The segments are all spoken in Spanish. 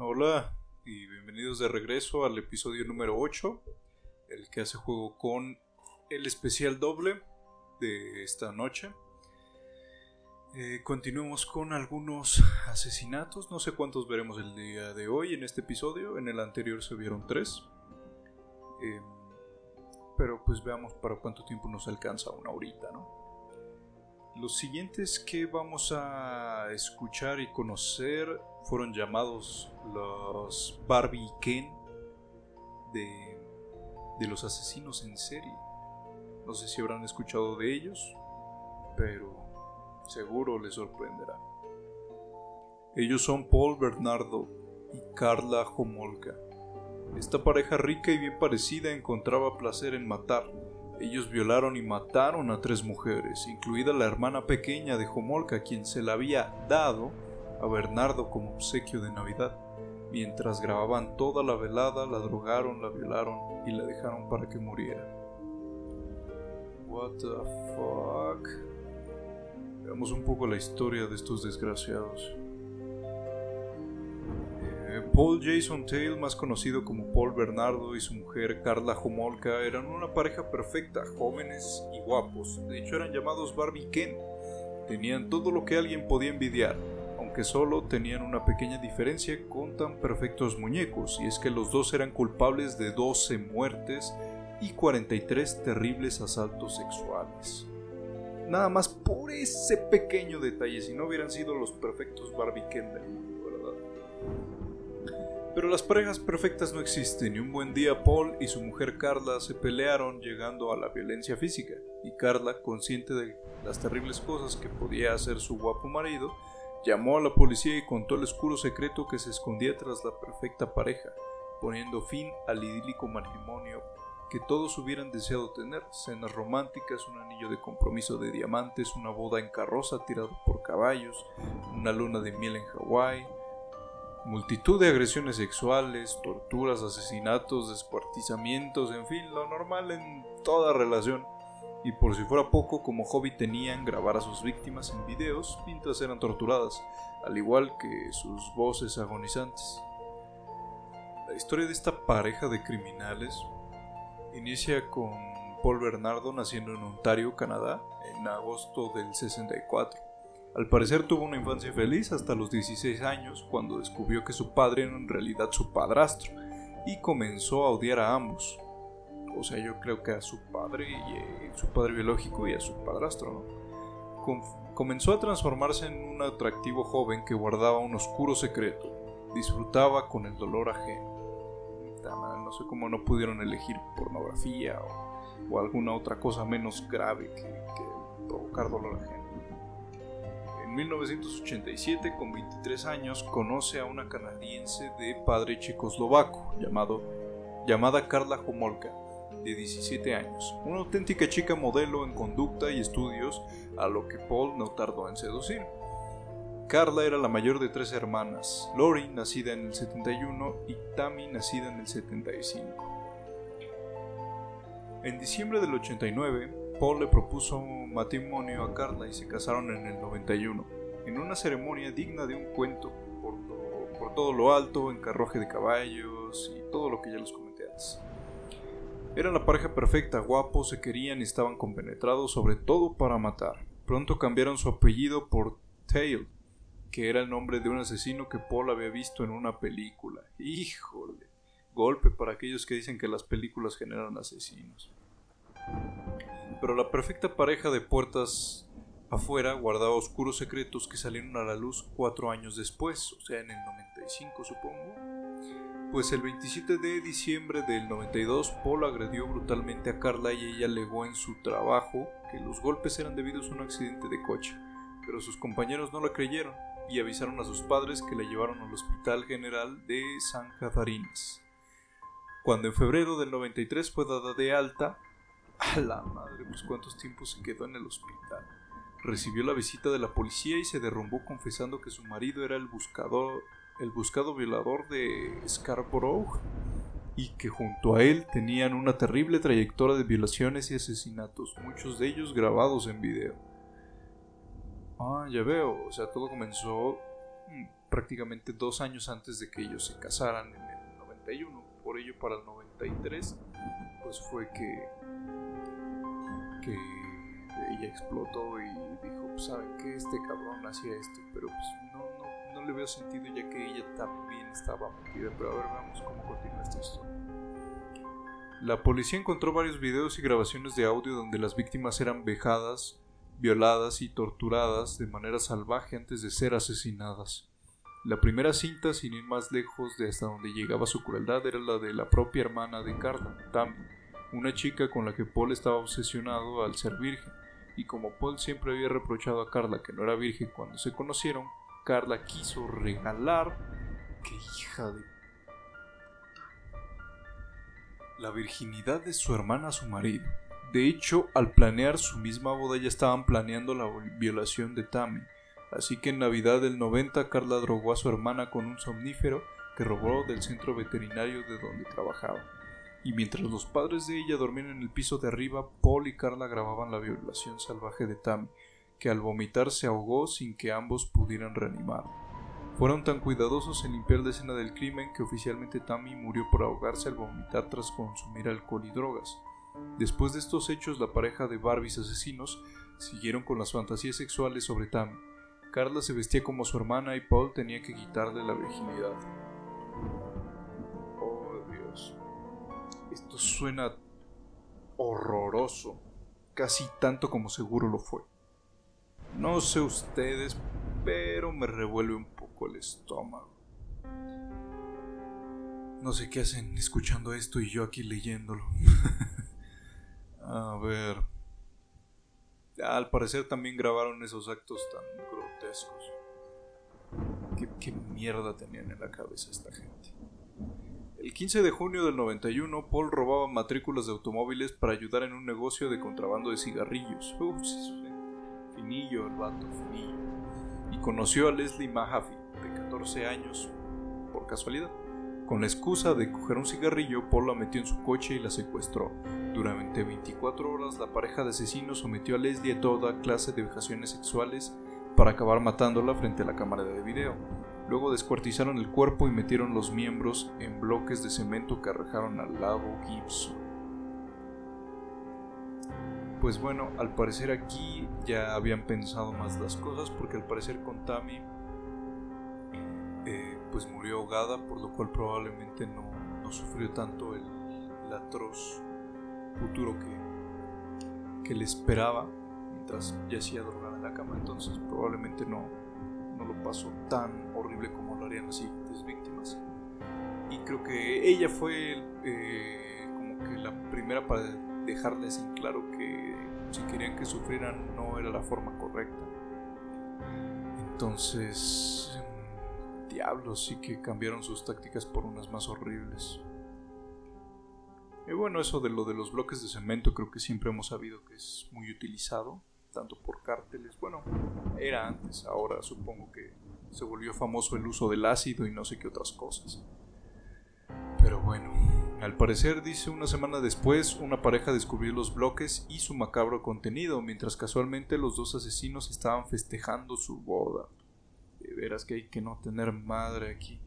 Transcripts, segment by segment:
Hola y bienvenidos de regreso al episodio número 8, el que hace juego con el especial doble de esta noche. Eh, continuemos con algunos asesinatos, no sé cuántos veremos el día de hoy en este episodio, en el anterior se vieron tres. Em, pero pues veamos para cuánto tiempo nos alcanza una horita, ¿no? Los siguientes que vamos a escuchar y conocer fueron llamados los Barbie y Ken de, de los asesinos en serie. No sé si habrán escuchado de ellos, pero seguro les sorprenderá. Ellos son Paul Bernardo y Carla Homolka. Esta pareja rica y bien parecida encontraba placer en matar ellos violaron y mataron a tres mujeres, incluida la hermana pequeña de Homolka, quien se la había dado a Bernardo como obsequio de Navidad. Mientras grababan toda la velada, la drogaron, la violaron y la dejaron para que muriera. What the fuck? Veamos un poco la historia de estos desgraciados. Paul Jason Tail, más conocido como Paul Bernardo, y su mujer Carla Homolka eran una pareja perfecta, jóvenes y guapos. De hecho, eran llamados Barbie Ken. Tenían todo lo que alguien podía envidiar, aunque solo tenían una pequeña diferencia con tan perfectos muñecos, y es que los dos eran culpables de 12 muertes y 43 terribles asaltos sexuales. Nada más por ese pequeño detalle, si no hubieran sido los perfectos Barbie Ken. Pero las parejas perfectas no existen y un buen día Paul y su mujer Carla se pelearon llegando a la violencia física y Carla, consciente de las terribles cosas que podía hacer su guapo marido, llamó a la policía y contó el oscuro secreto que se escondía tras la perfecta pareja, poniendo fin al idílico matrimonio que todos hubieran deseado tener, cenas románticas, un anillo de compromiso de diamantes, una boda en carroza tirado por caballos, una luna de miel en Hawái, multitud de agresiones sexuales, torturas, asesinatos, descuartizamientos, en fin, lo normal en toda relación. Y por si fuera poco, como hobby tenían grabar a sus víctimas en videos mientras eran torturadas, al igual que sus voces agonizantes. La historia de esta pareja de criminales inicia con Paul Bernardo naciendo en Ontario, Canadá, en agosto del 64. Al parecer tuvo una infancia feliz hasta los 16 años, cuando descubrió que su padre era en realidad su padrastro, y comenzó a odiar a ambos. O sea, yo creo que a su padre y a su padre biológico y a su padrastro, comenzó a transformarse en un atractivo joven que guardaba un oscuro secreto. Disfrutaba con el dolor ajeno. No sé cómo no pudieron elegir pornografía o, alguna otra cosa menos grave que provocar dolor ajeno. En 1987, con 23 años, conoce a una canadiense de padre checoslovaco llamado, llamada Carla Homolka, de 17 años, una auténtica chica modelo en conducta y estudios, a lo que Paul no tardó en seducir. Carla era la mayor de tres hermanas, Lori, nacida en el 71, y Tammy, nacida en el 75. En diciembre del 89, Paul le propuso matrimonio a Carla y se casaron en el 91, en una ceremonia digna de un cuento, por, todo lo alto, en carruaje de caballos y todo lo que ya les comenté antes. Eran la pareja perfecta, guapos, se querían y estaban compenetrados, sobre todo para matar. Pronto cambiaron su apellido por Tail, que era el nombre de un asesino que Paul había visto en una película. Híjole, golpe para aquellos que dicen que las películas generan asesinos pero la perfecta pareja de puertas afuera guardaba oscuros secretos que salieron a la luz cuatro años después, o sea, en el 95 supongo. Pues el 27 de diciembre del 92, Paul agredió brutalmente a Carla y ella alegó en su trabajo que los golpes eran debidos a un accidente de coche, pero sus compañeros no la creyeron y avisaron a sus padres que la llevaron al Hospital General de San Catharinas. Cuando en febrero del 93 fue dada de alta, a la madre, pues cuántos tiempos se quedó en el hospital. Recibió la visita de la policía y se derrumbó confesando que su marido era el buscador, el buscado violador de Scarborough y que junto a él tenían una terrible trayectoria de violaciones y asesinatos, muchos de ellos grabados en video. Ah, ya veo, o sea, todo comenzó mm, prácticamente dos años antes de que ellos se casaran en el 91. Por ello, para el 93, pues fue que, que ella explotó y dijo, pues, ¿saben qué? Este cabrón hacía esto, pero pues no, no, no le veo sentido ya que ella también estaba metida. Pero a ver, vamos cómo continúa esta historia. La policía encontró varios videos y grabaciones de audio donde las víctimas eran vejadas, violadas y torturadas de manera salvaje antes de ser asesinadas. La primera cinta, sin ir más lejos de hasta donde llegaba su crueldad, era la de la propia hermana de Carla, Tammy, una chica con la que Paul estaba obsesionado al ser virgen, y como Paul siempre había reprochado a Carla que no era virgen cuando se conocieron, Carla quiso regalar que hija de la virginidad de su hermana a su marido. De hecho, al planear su misma boda ya estaban planeando la violación de Tammy, así que en Navidad del 90 Carla drogó a su hermana con un somnífero que robó del centro veterinario de donde trabajaba. Y mientras los padres de ella dormían en el piso de arriba, Paul y Carla grababan la violación salvaje de Tammy, que al vomitar se ahogó sin que ambos pudieran reanimar. Fueron tan cuidadosos en limpiar la escena del crimen que oficialmente Tammy murió por ahogarse al vomitar tras consumir alcohol y drogas. Después de estos hechos, la pareja de Barbies asesinos siguieron con las fantasías sexuales sobre Tammy. Carla se vestía como su hermana y Paul tenía que quitarle la virginidad. Esto suena horroroso, casi tanto como seguro lo fue. No sé ustedes, pero me revuelve un el estómago. No sé qué hacen escuchando esto y yo aquí leyéndolo. A ver. Al parecer también grabaron esos actos tan grotescos. ¿Qué, ¿Qué, mierda tenían en la cabeza esta gente? El 15 de junio del 91, Paul robaba matrículas de automóviles para ayudar en un negocio de contrabando de cigarrillos. Finillo el vato, finillo. Y conoció a Leslie Mahaffey, de 14 años, por casualidad. Con la excusa de coger un cigarrillo, Paul la metió en su coche y la secuestró. Durante 24 horas, la pareja de asesinos sometió a Leslie a toda clase de vejaciones sexuales para acabar matándola frente a la cámara de video. Luego descuartizaron el cuerpo y metieron los miembros en bloques de cemento que arrojaron al lago Gibson. Pues bueno, al parecer aquí ya habían pensado más las cosas porque al parecer con Tammy eh, pues murió ahogada, por lo cual probablemente no, sufrió tanto el, atroz futuro que, que le esperaba mientras yacía drogada en la cama. Entonces probablemente no, no lo pasó tan horrible como lo harían las siguientes víctimas. Y creo que ella fue eh, como que la primera para dejarles en claro que si querían que sufrieran no era la forma correcta. Entonces diablos sí que cambiaron sus tácticas por unas más horribles. Y bueno, eso de lo de los bloques de cemento creo que siempre hemos sabido que es muy utilizado, tanto por cárteles, bueno, era antes, ahora supongo que se volvió famoso el uso del ácido y no sé qué otras cosas. Pero bueno, al parecer, dice una semana después, una pareja descubrió los bloques y su macabro contenido, mientras casualmente los dos asesinos estaban festejando su boda verás que hay que no tener madre aquí.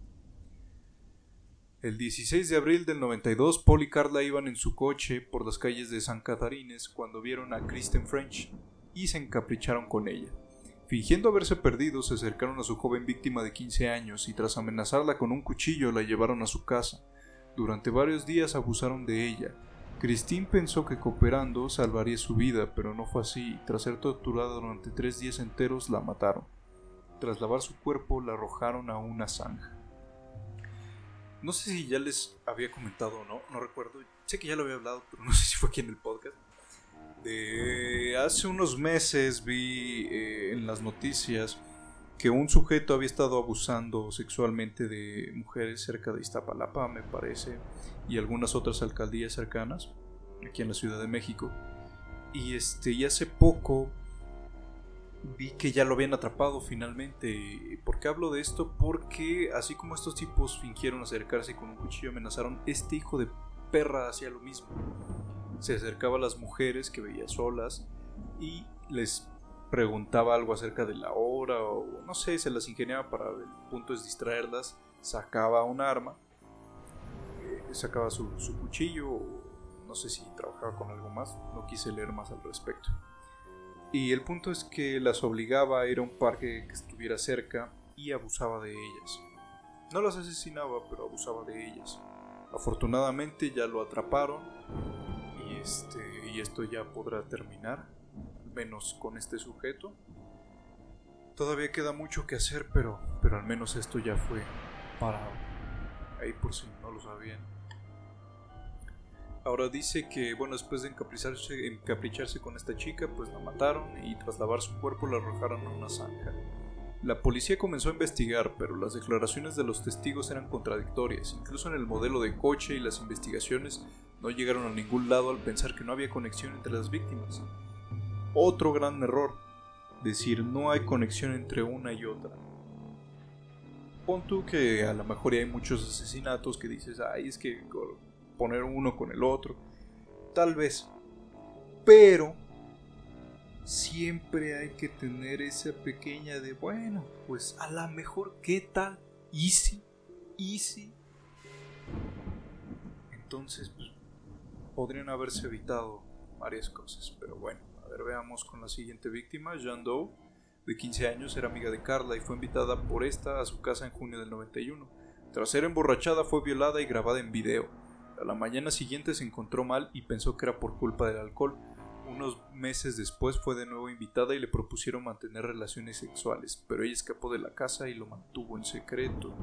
El 16 de abril del 92, Paul y Carla iban en su coche por las calles de San Catarines cuando vieron a Kristen French y se encapricharon con ella. Fingiendo haberse perdido, se acercaron a su joven víctima de 15 años y tras amenazarla con un cuchillo la llevaron a su casa. Durante varios días abusaron de ella. Christine pensó que cooperando salvaría su vida, pero no fue así. Tras ser torturada durante tres días enteros, la mataron. Tras lavar su cuerpo, la arrojaron a una zanja. No sé si ya les había comentado o no, no recuerdo. Sé que ya lo había hablado, pero no sé si fue aquí en el podcast. De hace unos meses vi eh, en las noticias que un sujeto había estado abusando sexualmente de mujeres cerca de Iztapalapa, me parece, y algunas otras alcaldías cercanas, aquí en la Ciudad de México. Y este, y hace poco vi que ya lo habían atrapado finalmente. ¿Por qué hablo de esto? Porque así como estos tipos fingieron acercarse con un cuchillo amenazaron, este hijo de perra hacía lo mismo. Se acercaba a las mujeres que veía solas y les preguntaba algo acerca de la hora o no sé, se las ingeniaba para el punto es distraerlas, sacaba un arma, eh, sacaba su, su cuchillo, no sé si trabajaba con algo más, no quise leer más al respecto. Y el punto es que las obligaba a ir a un parque que estuviera cerca y abusaba de ellas. No las asesinaba, pero abusaba de ellas. Afortunadamente ya lo atraparon y este y esto ya podrá terminar, menos con este sujeto. Todavía queda mucho que hacer, pero pero al menos esto ya fue parado. Ahí por si no lo sabían. Ahora dice que, bueno, después de encapricharse, encapricharse con esta chica, pues la mataron y tras lavar su cuerpo la arrojaron a una zanja. La policía comenzó a investigar, pero las declaraciones de los testigos eran contradictorias. Incluso en el modelo de coche y las investigaciones no llegaron a ningún lado al pensar que no había conexión entre las víctimas. Otro gran error, decir no hay conexión entre una y otra. Pon tú que a lo mejor hay muchos asesinatos que dices, ay, es que poner uno con el otro. Tal vez. Pero siempre hay que tener esa pequeña de, bueno, pues a lo mejor, ¿qué tal? Easy, easy. Entonces, pues, podrían haberse evitado varias cosas. Pero bueno, ver, veamos con la siguiente víctima, Jean Doe, de 15 años, era amiga de Carla y fue invitada por esta a su casa en junio del 91. Tras ser emborrachada, fue violada y grabada en video. A la mañana siguiente se encontró mal y pensó que era por culpa del alcohol. Unos meses después fue de nuevo invitada y le propusieron mantener relaciones sexuales, pero ella escapó de la casa y lo mantuvo en secreto.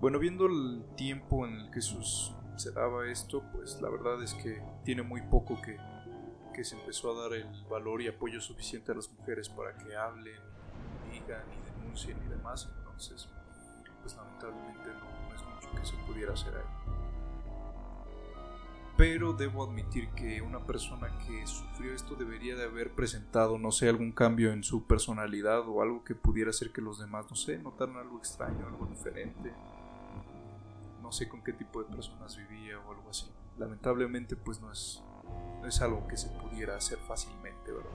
Bueno, viendo el tiempo en el que se daba esto, pues la verdad es que tiene muy poco que, que se empezó a dar el valor y apoyo suficiente a las mujeres para que hablen, digan y denuncien y demás, entonces pues lamentablemente no, no es mucho que se pudiera hacer ahí pero debo admitir que una persona que sufrió esto debería de haber presentado, no sé, algún cambio en su personalidad o algo que pudiera hacer que los demás, no sé, notaran algo extraño, algo diferente. No sé con qué tipo de personas vivía o algo así. Lamentablemente, pues no es, no es algo que se pudiera hacer fácilmente, ¿verdad?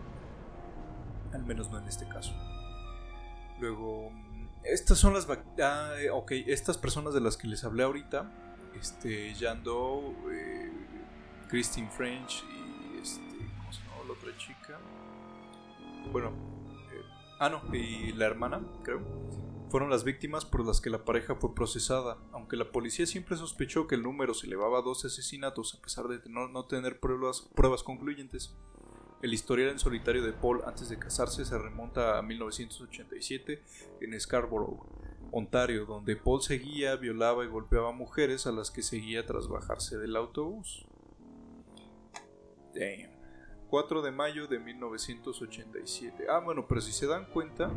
Al menos no en este caso. Luego, estas son las... Ah, ok, estas personas de las que les hablé ahorita, este, Jando, eh, Christine French y este, ¿cómo se llama la otra chica? Bueno, eh, ah no, y la hermana, creo. Fueron las víctimas por las que la pareja fue procesada, aunque la policía siempre sospechó que el número se elevaba a 12 asesinatos a pesar de no, no tener pruebas, pruebas concluyentes. El historial en solitario de Paul antes de casarse se remonta a 1987 en Scarborough, Ontario, donde Paul seguía, violaba y golpeaba mujeres a las que seguía tras bajarse del autobús. 4 de mayo de 1987. Ah, bueno, pero si se dan cuenta,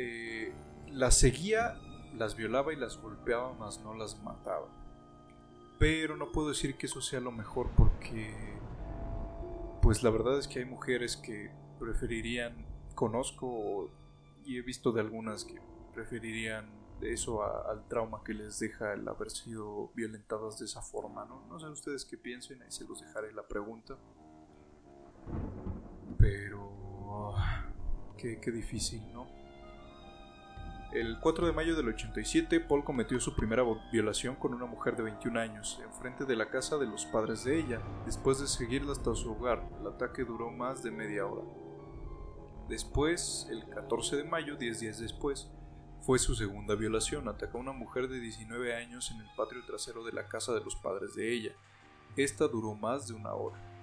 eh, las seguía, las violaba y las golpeaba, más no las mataba. Pero no puedo decir que eso sea lo mejor porque, pues la verdad es que hay mujeres que preferirían, conozco y he visto de algunas que preferirían eso al trauma que les deja el haber sido violentadas de esa forma, ¿no? No sé ustedes qué piensen, ahí se los dejaré la pregunta. Pero... Qué, qué difícil, ¿no? El 4 de mayo del 87, Paul cometió su primera violación con una mujer de 21 años, enfrente de la casa de los padres de ella. Después de seguirla hasta su hogar, el ataque duró más de media hora. Después, el 14 de mayo, 10 días después, fue su segunda violación. Atacó a una mujer de 19 años en el patio trasero de la casa de los padres de ella. Esta duró más de una hora.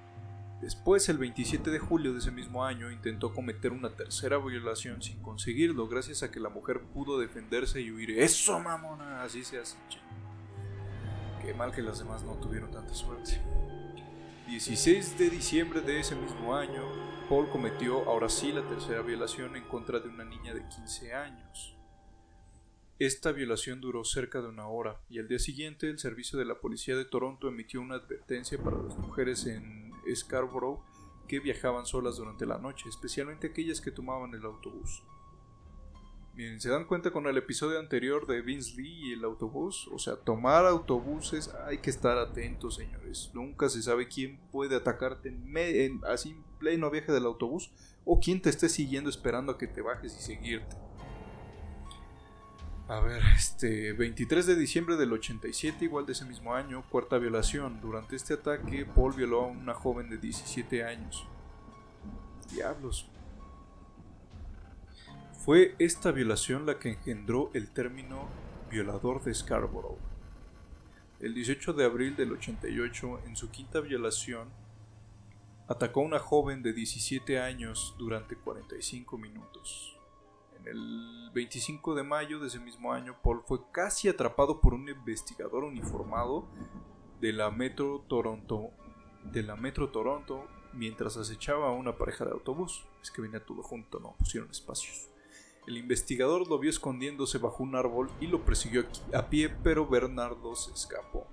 Después, el 27 de julio de ese mismo año, intentó cometer una tercera violación sin conseguirlo, gracias a que la mujer pudo defenderse y huir. ¡Eso, mamona! Así se hace. Qué mal que las demás no tuvieron tanta suerte. 16 de diciembre de ese mismo año, Paul cometió ahora sí la tercera violación en contra de una niña de 15 años. Esta violación duró cerca de una hora y al día siguiente el servicio de la policía de Toronto emitió una advertencia para las mujeres en Scarborough que viajaban solas durante la noche, especialmente aquellas que tomaban el autobús. Bien, ¿se dan cuenta con el episodio anterior de Vince Lee y el autobús? O sea, tomar autobuses hay que estar atentos, señores. Nunca se sabe quién puede atacarte en, así pleno viaje del autobús o quien te esté siguiendo esperando a que te bajes y seguirte. A ver, este 23 de diciembre del 87, igual de ese mismo año, cuarta violación. Durante este ataque, Paul violó a una joven de 17 años. Diablos. Fue esta violación la que engendró el término violador de Scarborough. El 18 de abril del 88, en su quinta violación, atacó a una joven de 17 años durante 45 minutos. El 25 de mayo de ese mismo año, Paul fue casi atrapado por un investigador uniformado de la Metro Toronto, de la Metro Toronto mientras acechaba a una pareja de autobús. Es que venía todo junto, no pusieron espacios. El investigador lo vio escondiéndose bajo un árbol y lo persiguió a pie, pero Bernardo se escapó.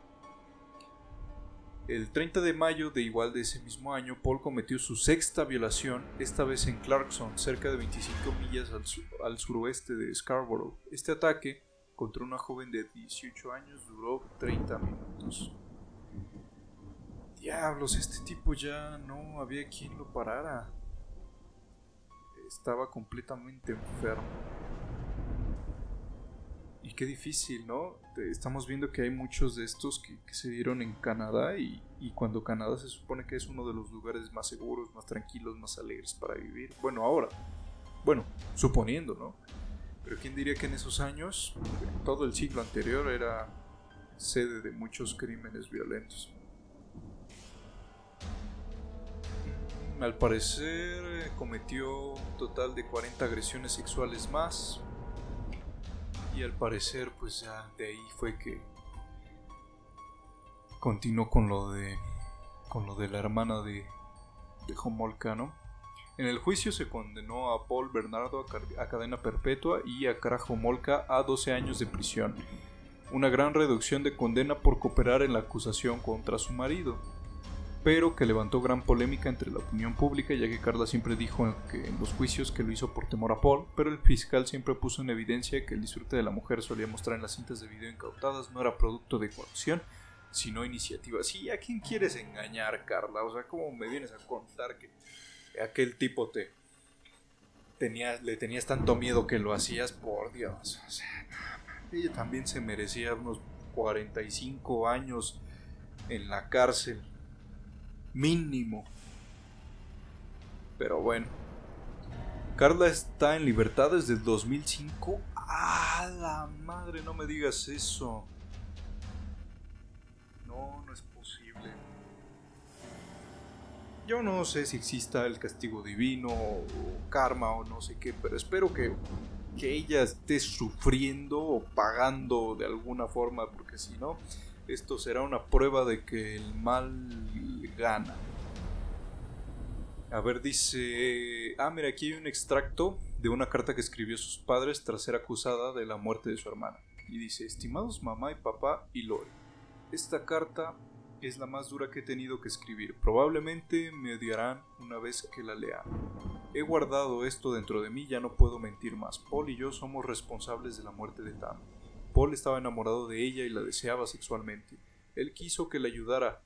El 30 de mayo de igual de ese mismo año, Paul cometió su sexta violación, esta vez en Clarkson, cerca de 25 millas al, suroeste de Scarborough. Este ataque contra una joven de 18 años duró 30 minutos. Diablos, este tipo ya no había quien lo parara estaba completamente enfermo. Y qué difícil, ¿no? Estamos viendo que hay muchos de estos que, se dieron en Canadá y, cuando Canadá se supone que es uno de los lugares más seguros, más tranquilos, más alegres para vivir. Bueno, ahora, bueno, suponiendo, ¿no? Pero ¿quién diría que en esos años, todo el siglo anterior, era sede de muchos crímenes violentos? Al parecer eh, cometió un total de 40 agresiones sexuales más. Y al parecer pues ya de ahí fue que continuó con lo de con lo de la hermana de, de Homolka, ¿no? En el juicio se condenó a Paul Bernardo a, cadena perpetua y a Kara Homolka a 12 años de prisión, una gran reducción de condena por cooperar en la acusación contra su marido pero que levantó gran polémica entre la opinión pública, ya que Carla siempre dijo que en los juicios que lo hizo por temor a Paul, pero el fiscal siempre puso en evidencia que el disfrute de la mujer solía mostrar en las cintas de video incautadas no era producto de coacción, sino iniciativa. Sí, ¿a quién quieres engañar, Carla? O sea, ¿cómo me vienes a contar que aquel tipo te tenía, le tenías tanto miedo que lo hacías? Por Dios, o sea, ella también se merecía unos 45 años en la cárcel mínimo. Pero bueno. Carla está en libertad desde el 2005. ¡Ah, la madre! No me digas eso. No, no es posible. Yo no sé si exista el castigo divino o karma o no sé qué, pero espero que, que ella esté sufriendo o pagando de alguna forma, porque si no, esto será una prueba de que el mal gana. A ver, dice... Ah, mira, aquí hay un extracto de una carta que escribió sus padres tras ser acusada de la muerte de su hermana. Y dice, estimados mamá y papá y Lore, esta carta es la más dura que he tenido que escribir. Probablemente me odiarán una vez que la lea. He guardado esto dentro de mí, ya no puedo mentir más. Paul y yo somos responsables de la muerte de Tam. Paul estaba enamorado de ella y la deseaba sexualmente. Él quiso que le ayudara,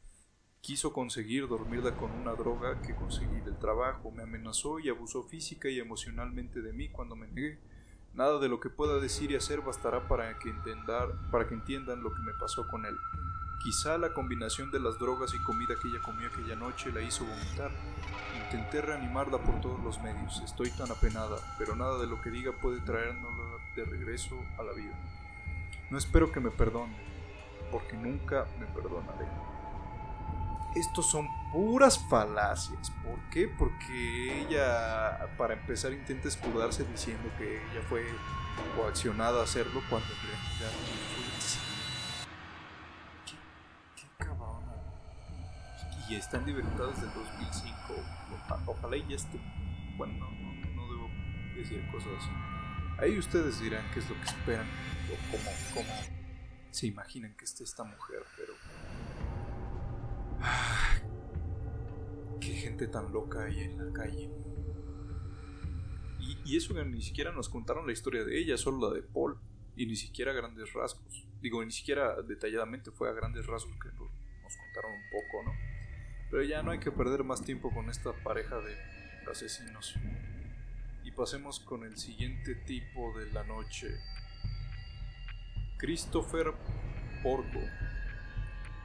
quiso conseguir dormirla con una droga que conseguí del trabajo, me amenazó y abusó física y emocionalmente de mí cuando me negué. Nada de lo que pueda decir y hacer bastará para que, para que entiendan lo que me pasó con él. Quizá la combinación de las drogas y comida que ella comió aquella noche la hizo vomitar. Intenté reanimarla por todos los medios. Estoy tan apenada, pero nada de lo que diga puede traérnosla de regreso a la vida. No espero que me perdone, porque nunca me perdonaré. Estos son puras falacias. ¿Por qué? Porque ella, para empezar, intenta escudarse diciendo que ella fue coaccionada a hacerlo cuando en realidad no fue. Qué, qué cabrona. Y está en libertad desde el 2005. Ojalá y ya esté. Bueno, no, no, no debo decir cosas así. Ahí ustedes dirán qué es lo que esperan o cómo, cómo se imaginan que esté esta mujer, pero... Ah, qué gente tan loca hay en la calle. Y, eso que ni siquiera nos contaron la historia de ella, solo la de Paul. Y ni siquiera a grandes rasgos. Digo, ni siquiera detalladamente fue a grandes rasgos que nos contaron un poco, ¿no? Pero ya no hay que perder más tiempo con esta pareja de asesinos. Y pasemos con el siguiente tipo de la noche. Christopher Porco.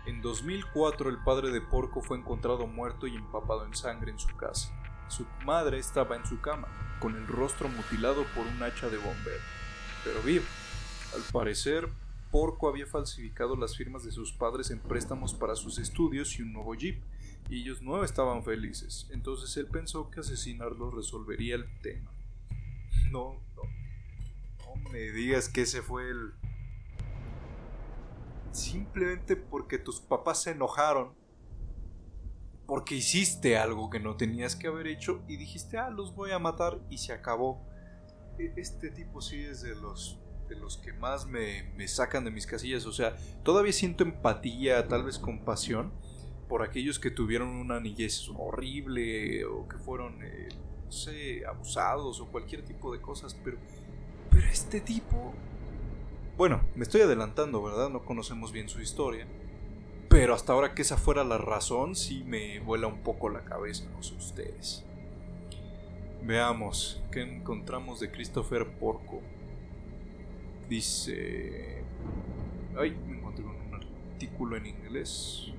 En 2004 el padre de Porco fue encontrado muerto y empapado en sangre en su casa. Su madre estaba en su cama, con el rostro mutilado por un hacha de bombero, pero vivo. Al parecer, Porco había falsificado las firmas de sus padres en préstamos para sus estudios y un nuevo jeep, y ellos no estaban felices. Entonces él pensó que asesinarlos resolvería el tema. No, no, no me digas que ese fue el... Simplemente porque tus papás se enojaron porque hiciste algo que no tenías que haber hecho y dijiste, ah, los voy a matar y se acabó. E, este tipo sí es de los, de los que más me, me sacan de mis casillas. O sea, todavía siento empatía, tal vez compasión, por aquellos que tuvieron una niñez horrible o que fueron, eh, no sé, abusados o cualquier tipo de cosas, pero, pero este tipo... Bueno, me estoy adelantando, ¿verdad? No conocemos bien su historia. Pero hasta ahora que esa fuera la razón, sí me vuela un poco la cabeza, no sé ustedes. Veamos, ¿qué encontramos de Christopher Porco? Dice... Ay, me encontré un artículo en inglés.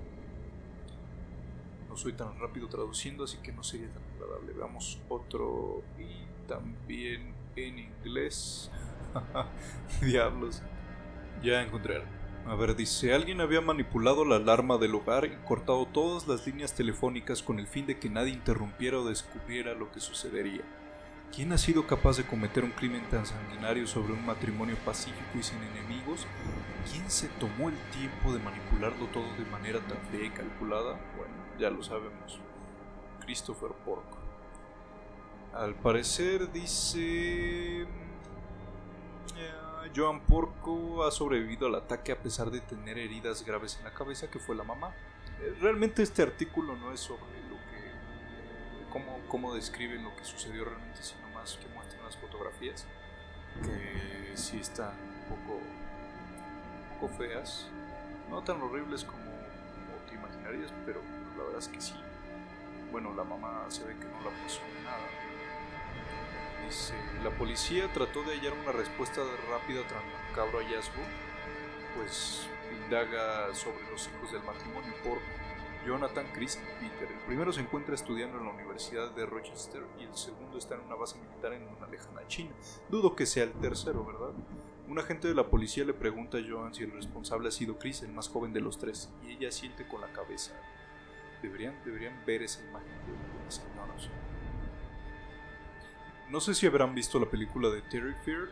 No soy tan rápido traduciendo, así que no sería tan agradable. Veamos otro y también en inglés. Diablos. Ya encontré algo. A ver, dice, alguien había manipulado la alarma del hogar y cortado todas las líneas telefónicas con el fin de que nadie interrumpiera o descubriera lo que sucedería. ¿Quién ha sido capaz de cometer un crimen tan sanguinario sobre un matrimonio pacífico y sin enemigos? ¿Quién se tomó el tiempo de manipularlo todo de manera tan fea y calculada? Bueno, ya lo sabemos. Christopher Porco. Al parecer dice... Joan Porco ha sobrevivido al ataque a pesar de tener heridas graves en la cabeza, que fue la mamá. Eh, realmente este artículo no es sobre lo que. cómo, cómo describen lo que sucedió realmente, sino más que muestran las fotografías, que sí están un poco, poco feas. No tan horribles como te imaginarías, pero la verdad es que sí. Bueno, la mamá se ve que no la pasó nada la policía trató de hallar una respuesta rápida tras un cabro hallazgo, pues indaga sobre los hijos del matrimonio por Jonathan, Chris y Peter. El primero se encuentra estudiando en la Universidad de Rochester y el segundo está en una base militar en una lejana China. Dudo que sea el tercero, ¿verdad? Un agente de la policía le pregunta a Joan si el responsable ha sido Chris, el más joven de los tres, y ella siente con la cabeza. Deberían, deberían ver esa imagen de la señora. No sé si habrán visto la película de Terry Fear,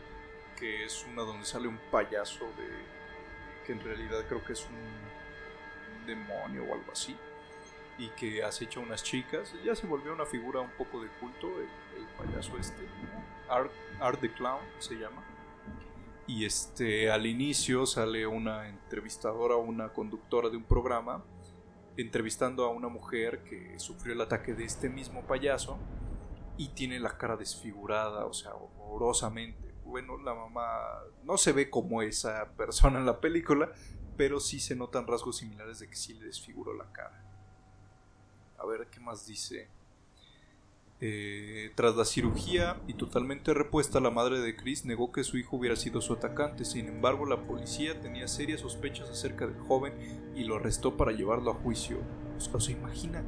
que es una donde sale un payaso de. que en realidad creo que es un demonio o algo así. Y que acecha a unas chicas. Ya se volvió una figura un poco de culto, el, payaso este. Art, Art the Clown se llama. Y este, al inicio sale una entrevistadora, una conductora de un programa, entrevistando a una mujer que sufrió el ataque de este mismo payaso y tiene la cara desfigurada, o sea, horrorosamente. Bueno, la mamá no se ve como esa persona en la película, pero sí se notan rasgos similares de que sí le desfiguró la cara. A ver qué más dice. Eh, tras la cirugía y totalmente repuesta, la madre de Chris negó que su hijo hubiera sido su atacante. Sin embargo, la policía tenía serias sospechas acerca del joven y lo arrestó para llevarlo a juicio. O sea, imagina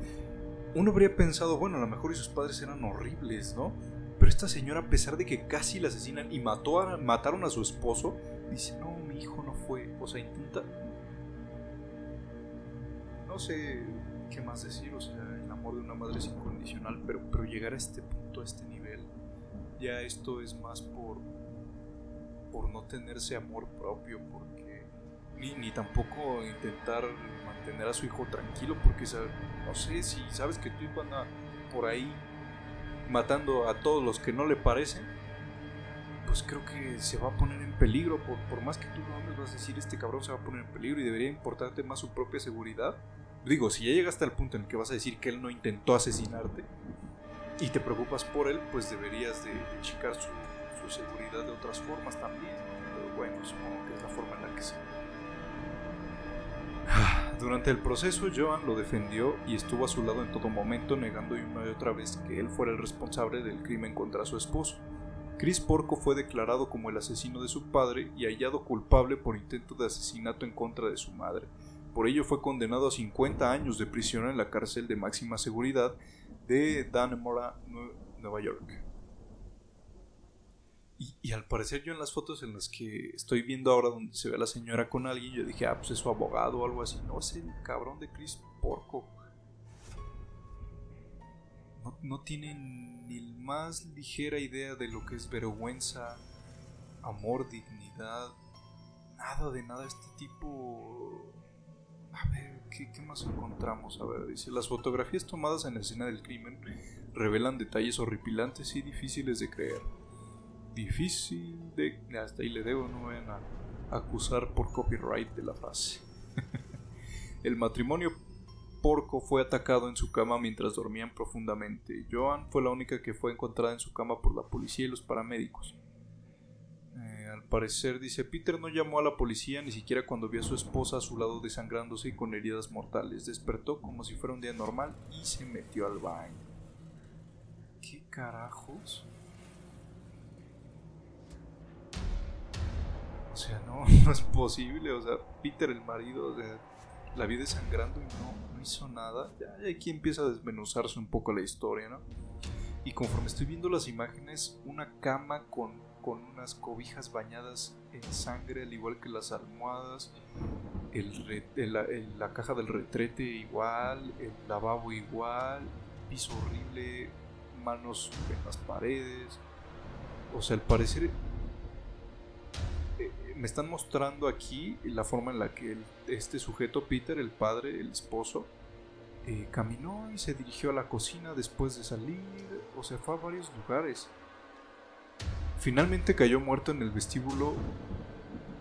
uno habría pensado, bueno, a lo mejor sus padres eran horribles, ¿no? Pero esta señora, a pesar de que casi la asesinan y mató a, mataron a su esposo, dice, no, mi hijo no fue. O sea, intenta... No sé qué más decir, o sea, el amor de una madre es incondicional, pero, pero llegar a este punto, a este nivel, ya esto es más por, por no tenerse amor propio, porque ni, tampoco intentar tener a su hijo tranquilo porque no sé si sabes que tu hijo anda por ahí matando a todos los que no le parecen, pues creo que se va a poner en peligro. Por, por más que tú no ames, vas a decir, este cabrón se va a poner en peligro y debería importarte más su propia seguridad. Digo, si ya llegaste al punto en el que vas a decir que él no intentó asesinarte y te preocupas por él, pues deberías de, checar su, su, seguridad de otras formas también. Pero bueno, supongo que es la forma en la que se Durante el proceso, Joan lo defendió y estuvo a su lado en todo momento, negando una y otra vez que él fuera el responsable del crimen contra su esposo. Chris Porco fue declarado como el asesino de su padre y hallado culpable por intento de asesinato en contra de su madre. Por ello fue condenado a 50 años de prisión en la cárcel de máxima seguridad de Dannemora, Nueva York. Y, al parecer yo en las fotos en las que estoy viendo ahora donde se ve a la señora con alguien, yo dije, ah, pues es su abogado o algo así. No, es el cabrón de Chris Porco. No, no tienen ni más ligera idea de lo que es vergüenza, amor, dignidad. Nada de nada. Este tipo... A ver, ¿qué, ¿qué, más encontramos? A ver, dice, las fotografías tomadas en la escena del crimen revelan detalles horripilantes y difíciles de creer difícil de... Hasta ahí le debo, no vayan a acusar por copyright de la frase. el matrimonio porco fue atacado en su cama mientras dormían profundamente. Joan fue la única que fue encontrada en su cama por la policía y los paramédicos. Eh, al parecer, dice, Peter no llamó a la policía ni siquiera cuando vio a su esposa a su lado desangrándose y con heridas mortales. Despertó como si fuera un día normal y se metió al baño. ¿Qué carajos? O sea, no, no es posible. O sea, Peter, el marido, la vida sangrando y no, no hizo nada. Ya, aquí empieza a desmenuzarse un poco la historia, ¿no? Y conforme estoy viendo las imágenes, una cama con, con unas cobijas bañadas en sangre, al igual que las almohadas, el, la caja del retrete igual, el lavabo igual, piso horrible, manos en las paredes. O sea, al parecer me están mostrando aquí la forma en la que este sujeto, Peter, el padre, el esposo, eh, caminó y se dirigió a la cocina después de salir, o sea, fue a varios lugares. Finalmente cayó muerto en el vestíbulo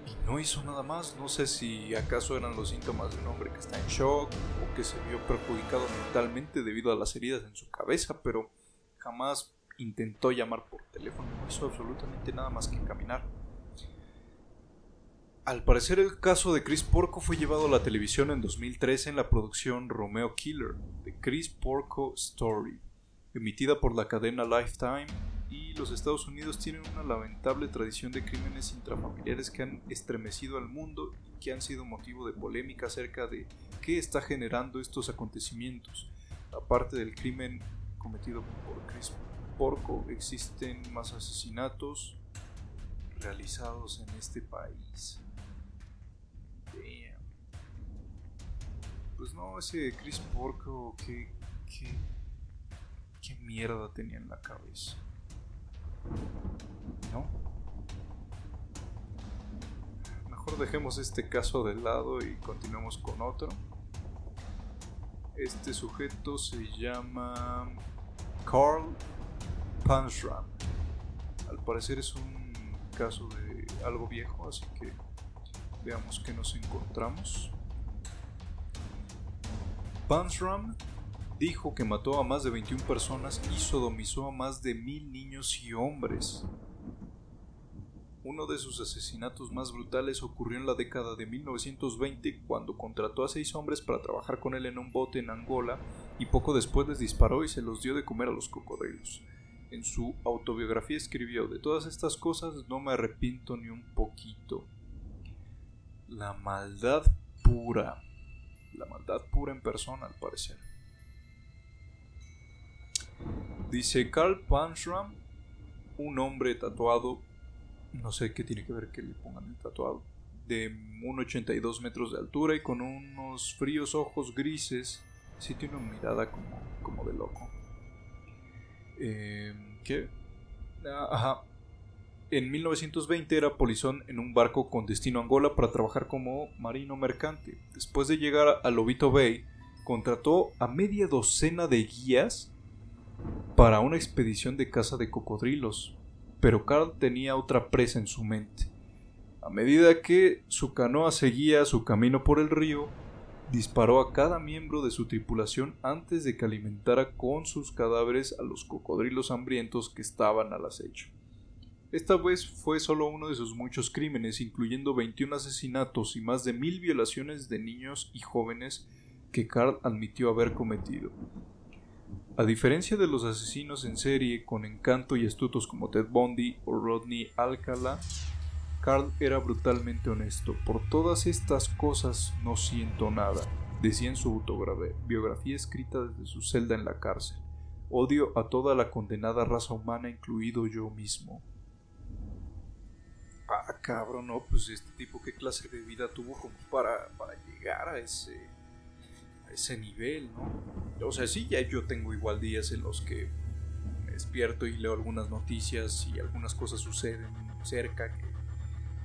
y no hizo nada más. No sé si acaso eran los síntomas de un hombre que está en shock o que se vio perjudicado mentalmente debido a las heridas en su cabeza, pero jamás intentó llamar por teléfono, no hizo absolutamente nada más que caminar. Al parecer el caso de Chris Porco fue llevado a la televisión en 2013 en la producción Romeo Killer, The Chris Porco Story, emitida por la cadena Lifetime y los Estados Unidos tienen una lamentable tradición de crímenes intrafamiliares que han estremecido al mundo y que han sido motivo de polémica acerca de qué está generando estos acontecimientos. Aparte del crimen cometido por Chris Porco, existen más asesinatos realizados en este país. Pues no, ese Chris Porco, qué, qué, qué mierda tenía en la cabeza. ¿No? Mejor dejemos este caso de lado y continuemos con otro. Este sujeto se llama Carl Panschram. Al parecer es un caso de algo viejo, así que Veamos que nos encontramos. Bansram dijo que mató a más de 21 personas y sodomizó a más de mil niños y hombres. Uno de sus asesinatos más brutales ocurrió en la década de 1920 cuando contrató a seis hombres para trabajar con él en un bote en Angola y poco después les disparó y se los dio de comer a los cocodrilos. En su autobiografía escribió, de todas estas cosas no me arrepiento ni un poquito. La maldad pura. La maldad pura en persona, al parecer. Dice Carl Panschram, un hombre tatuado, no sé qué tiene que ver que le pongan el tatuado, de 1,82 metros de altura y con unos fríos ojos grises. Sí tiene una mirada como, como de loco. Eh, ¿Qué? Ah, ajá. En 1920 era polizón en un barco con destino a Angola para trabajar como marino mercante. Después de llegar a Lobito Bay, contrató a media docena de guías para una expedición de caza de cocodrilos. Pero Carl tenía otra presa en su mente. A medida que su canoa seguía su camino por el río, disparó a cada miembro de su tripulación antes de que alimentara con sus cadáveres a los cocodrilos hambrientos que estaban al acecho. Esta vez fue solo uno de sus muchos crímenes, incluyendo 21 asesinatos y más de mil violaciones de niños y jóvenes que Carl admitió haber cometido. A diferencia de los asesinos en serie con encanto y astutos como Ted Bundy o Rodney Alcala, Carl era brutalmente honesto. Por todas estas cosas no siento nada, decía en su autobiografía escrita desde su celda en la cárcel. Odio a toda la condenada raza humana, incluido yo mismo. Cabrón, no, pues este tipo, ¿qué clase de vida tuvo como para, para llegar a ese, a ese nivel, no? O sea, sí, ya yo tengo igual días en los que me despierto y leo algunas noticias y algunas cosas suceden cerca que,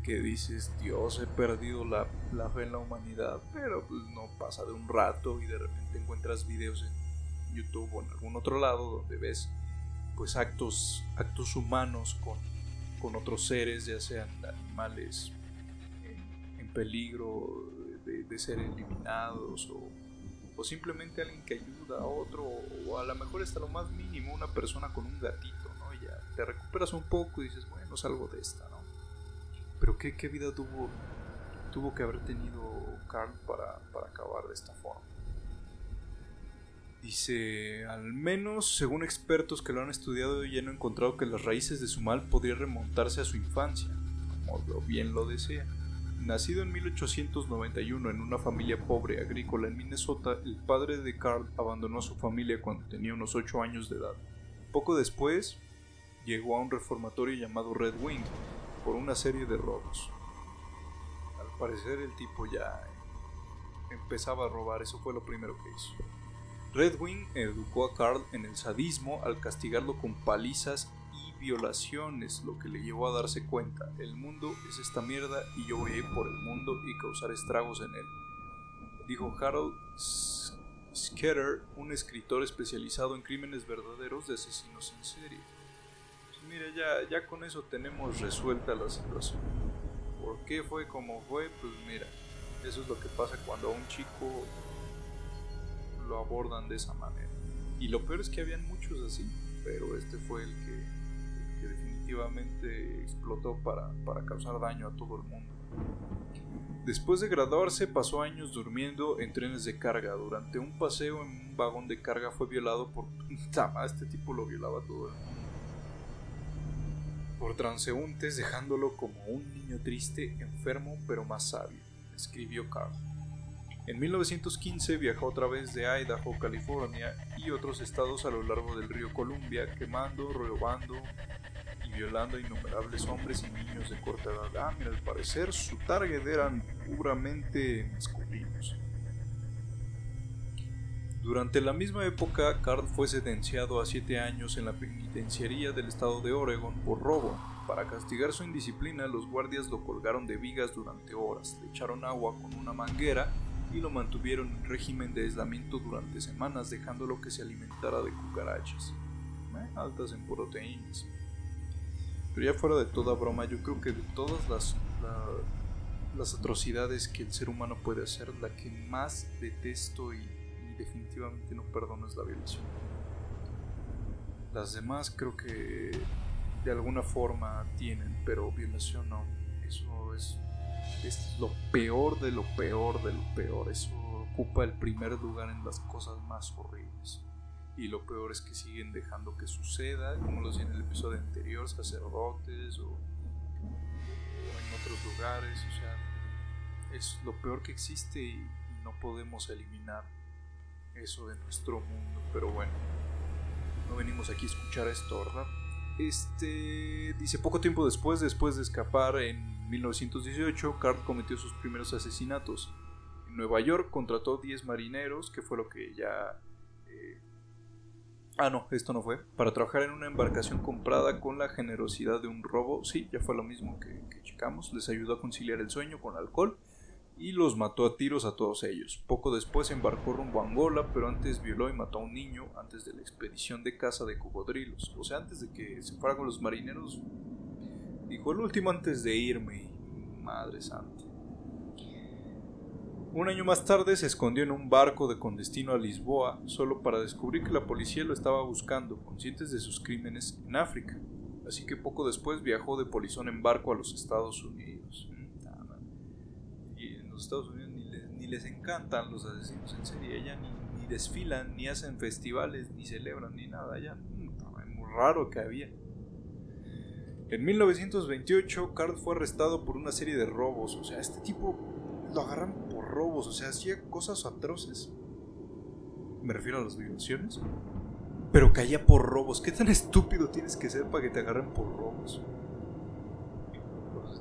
que dices, Dios, he perdido la, la fe en la humanidad, pero pues no pasa de un rato y de repente encuentras videos en YouTube o en algún otro lado donde ves pues actos, actos humanos con, con otros seres, ya sean animales en, peligro de, ser eliminados o, simplemente alguien que ayuda a otro o a lo mejor hasta lo más mínimo una persona con un gatito, ¿no? Y ya te recuperas un poco y dices, bueno, salgo de esta, ¿no? Pero qué, qué vida tuvo, tuvo que haber tenido Carl para, para acabar de esta forma. Dice, al menos según expertos que lo han estudiado y han encontrado que las raíces de su mal podrían remontarse a su infancia, como bien lo desea. Nacido en 1891 en una familia pobre agrícola en Minnesota, el padre de Carl abandonó a su familia cuando tenía unos 8 años de edad. Poco después, llegó a un reformatorio llamado Red Wing por una serie de robos. Al parecer el tipo ya empezaba a robar, eso fue lo primero que hizo. Redwing educó a Carl en el sadismo al castigarlo con palizas y violaciones, lo que le llevó a darse cuenta, el mundo es esta mierda y yo voy por el mundo y causar estragos en él. Dijo Harold Sketter, un escritor especializado en crímenes verdaderos de asesinos en serie. Pues mira, ya, ya con eso tenemos resuelta la situación. ¿Por qué fue como fue? Pues mira, eso es lo que pasa cuando a un chico lo abordan de esa manera. Y lo peor es que habían muchos así, pero este fue el que, definitivamente explotó para, para causar daño a todo el mundo. Después de graduarse pasó años durmiendo en trenes de carga. Durante un paseo en un vagón de carga fue violado por... Este tipo lo violaba todo el mundo. Por transeúntes dejándolo como un niño triste, enfermo pero más sabio, escribió Carl. En 1915 viajó otra vez de Idaho, California y otros estados a lo largo del río Columbia, quemando, robando y violando a innumerables hombres y niños de corta edad. Ah, mira, al parecer su target eran puramente masculinos. Durante la misma época, Carl fue sentenciado a siete años en la penitenciaría del estado de Oregon por robo. Para castigar su indisciplina, los guardias lo colgaron de vigas durante horas, le echaron agua con una manguera y lo mantuvieron en régimen de aislamiento durante semanas dejándolo que se alimentara de cucarachas, ¿eh? altas en proteínas. Pero ya fuera de toda broma, yo creo que de todas las, las atrocidades que el ser humano puede hacer, la que más detesto y, y definitivamente no perdono es la violación. Las demás creo que de alguna forma tienen, pero violación no. Eso es es lo peor de lo peor de lo peor. Eso ocupa el primer lugar en las cosas más horribles. Y lo peor es que siguen dejando que suceda, como lo decía en el episodio anterior, sacerdotes o, en otros lugares. O sea, es lo peor que existe y, no podemos eliminar eso de nuestro mundo. Pero bueno, no venimos aquí a escuchar esto, ¿verdad? Este dice poco tiempo después, después de escapar en 1918, Carl cometió sus primeros asesinatos. En Nueva York contrató 10 marineros, que fue lo que ya... Eh, ah, no, esto no fue. Para trabajar en una embarcación comprada con la generosidad de un robo. Sí, ya fue lo mismo que, que checamos. Les ayudó a conciliar el sueño con alcohol y los mató a tiros a todos ellos. Poco después embarcó rumbo a Angola, pero antes violó y mató a un niño antes de la expedición de caza de cocodrilos. O sea, antes de que se fuera con los marineros, Dijo el último antes de irme. Madre santa. Un año más tarde se escondió en un barco de con destino a Lisboa, solo para descubrir que la policía lo estaba buscando, conscientes de sus crímenes en África. así que poco después viajó de polizón en barco a los Estados Unidos. Y en los Estados Unidos ni les, encantan los asesinos en serie, ya ni, desfilan, ni hacen festivales, ni celebran, ni nada, ya es muy raro que había. En 1928, Carl fue arrestado por una serie de robos, o sea, este tipo lo agarran por robos, o sea, hacía cosas atroces. Me refiero a las violaciones. Pero caía por robos. ¿Qué tan estúpido tienes que ser para que te agarren por robos?